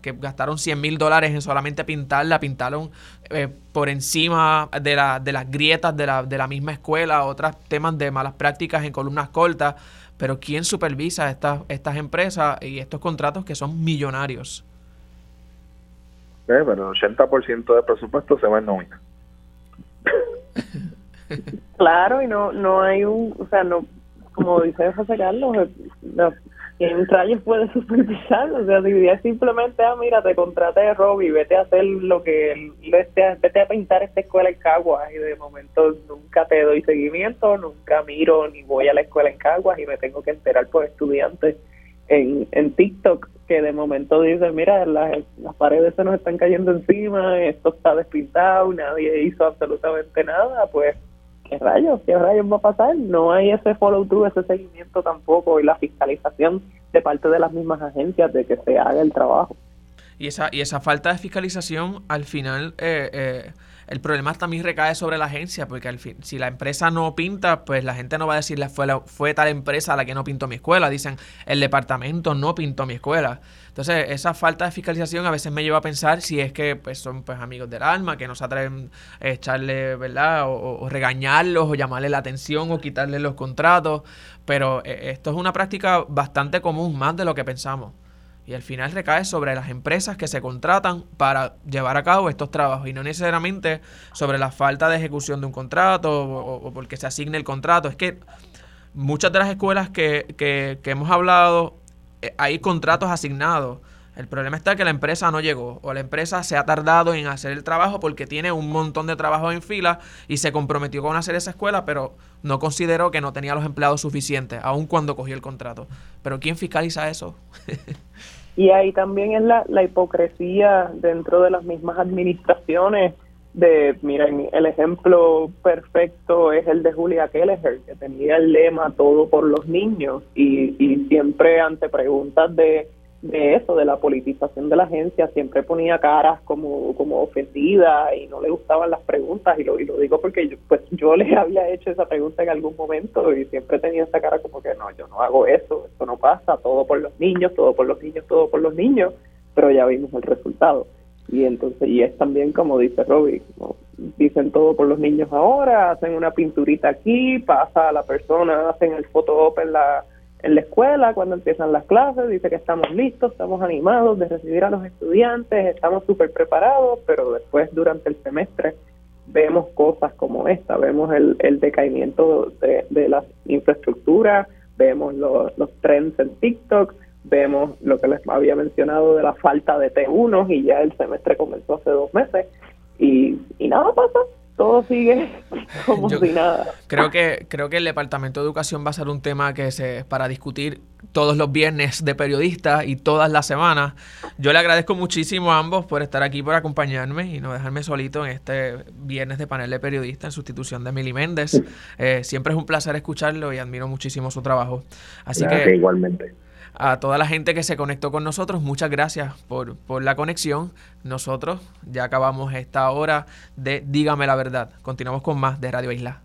que gastaron 100 mil dólares en solamente pintarla, pintaron eh, por encima de, la, de las grietas de la, de la misma escuela, otros temas de malas prácticas en columnas cortas. Pero ¿quién supervisa estas, estas empresas y estos contratos que son millonarios? Eh, pero el 80% de presupuesto se va en nómina. [laughs] Claro, y no no hay un, o sea, no, como dice José Carlos, no, en rayos puede [laughs] supervisar, o sea, es simplemente, ah, mira, te contraté Robbie, vete a hacer lo que, vete a, vete a pintar esta escuela en Caguas, y de momento nunca te doy seguimiento, nunca miro ni voy a la escuela en Caguas y me tengo que enterar por estudiantes en, en TikTok que de momento dicen, mira, las, las paredes se nos están cayendo encima, esto está despintado, nadie hizo absolutamente nada, pues ¿qué rayos? ¿Qué rayos va a pasar? No hay ese follow-through, ese seguimiento tampoco y la fiscalización de parte de las mismas agencias de que se haga el trabajo. Y esa, y esa falta de fiscalización, al final, eh, eh, el problema también recae sobre la agencia, porque al fin, si la empresa no pinta, pues la gente no va a decirle fue, fue tal empresa la que no pintó mi escuela. Dicen, el departamento no pintó mi escuela. Entonces, esa falta de fiscalización a veces me lleva a pensar si es que pues, son pues, amigos del alma, que no se atreven a echarle, ¿verdad? O, regañarlos, o llamarle la atención, o quitarle los contratos. Pero eh, esto es una práctica bastante común, más de lo que pensamos. Y al final recae sobre las empresas que se contratan para llevar a cabo estos trabajos y no necesariamente sobre la falta de ejecución de un contrato o, porque se asigne el contrato. Es que muchas de las escuelas que, que, hemos hablado hay contratos asignados. El problema está que la empresa no llegó o la empresa se ha tardado en hacer el trabajo porque tiene un montón de trabajo en fila y se comprometió con hacer esa escuela, pero no consideró que no tenía los empleados suficientes, aun cuando cogió el contrato. Pero ¿quién fiscaliza eso? [laughs] y ahí también es la, la hipocresía dentro de las mismas administraciones de, miren, el ejemplo perfecto es el de Julia Kelleher, que tenía el lema todo por los niños y, y siempre ante preguntas de, de eso, de la politización de la agencia, siempre ponía caras como, como ofendida y no le gustaban las preguntas y lo, y lo digo porque yo, pues yo le [laughs] había hecho esa pregunta en algún momento y siempre tenía esa cara como que no, yo no hago eso, eso no pasa, todo por los niños, todo por los niños, todo por los niños, pero ya vimos el resultado y entonces y es también como dice Robbie dicen todo por los niños ahora hacen una pinturita aquí pasa a la persona hacen el photo op en la en la escuela cuando empiezan las clases dice que estamos listos estamos animados de recibir a los estudiantes estamos súper preparados pero después durante el semestre vemos cosas como esta vemos el, el decaimiento de, de la infraestructura vemos los, los trends en TikTok vemos lo que les había mencionado de la falta de T1 y ya el semestre comenzó hace dos meses y, y nada pasa, todo sigue [laughs] como si nada. Creo que, creo que el Departamento de Educación va a ser un tema que se para discutir todos los viernes de periodistas y todas las semanas. Yo le agradezco muchísimo a ambos por estar aquí, por acompañarme y no dejarme solito en este viernes de panel de periodistas en sustitución de Mili Méndez. Eh, siempre es un placer escucharlo y admiro muchísimo su trabajo. Así que igualmente a toda la gente que se conectó con nosotros, muchas gracias por, por la conexión. Nosotros ya acabamos esta hora de Dígame la verdad. Continuamos con más de Radio Isla.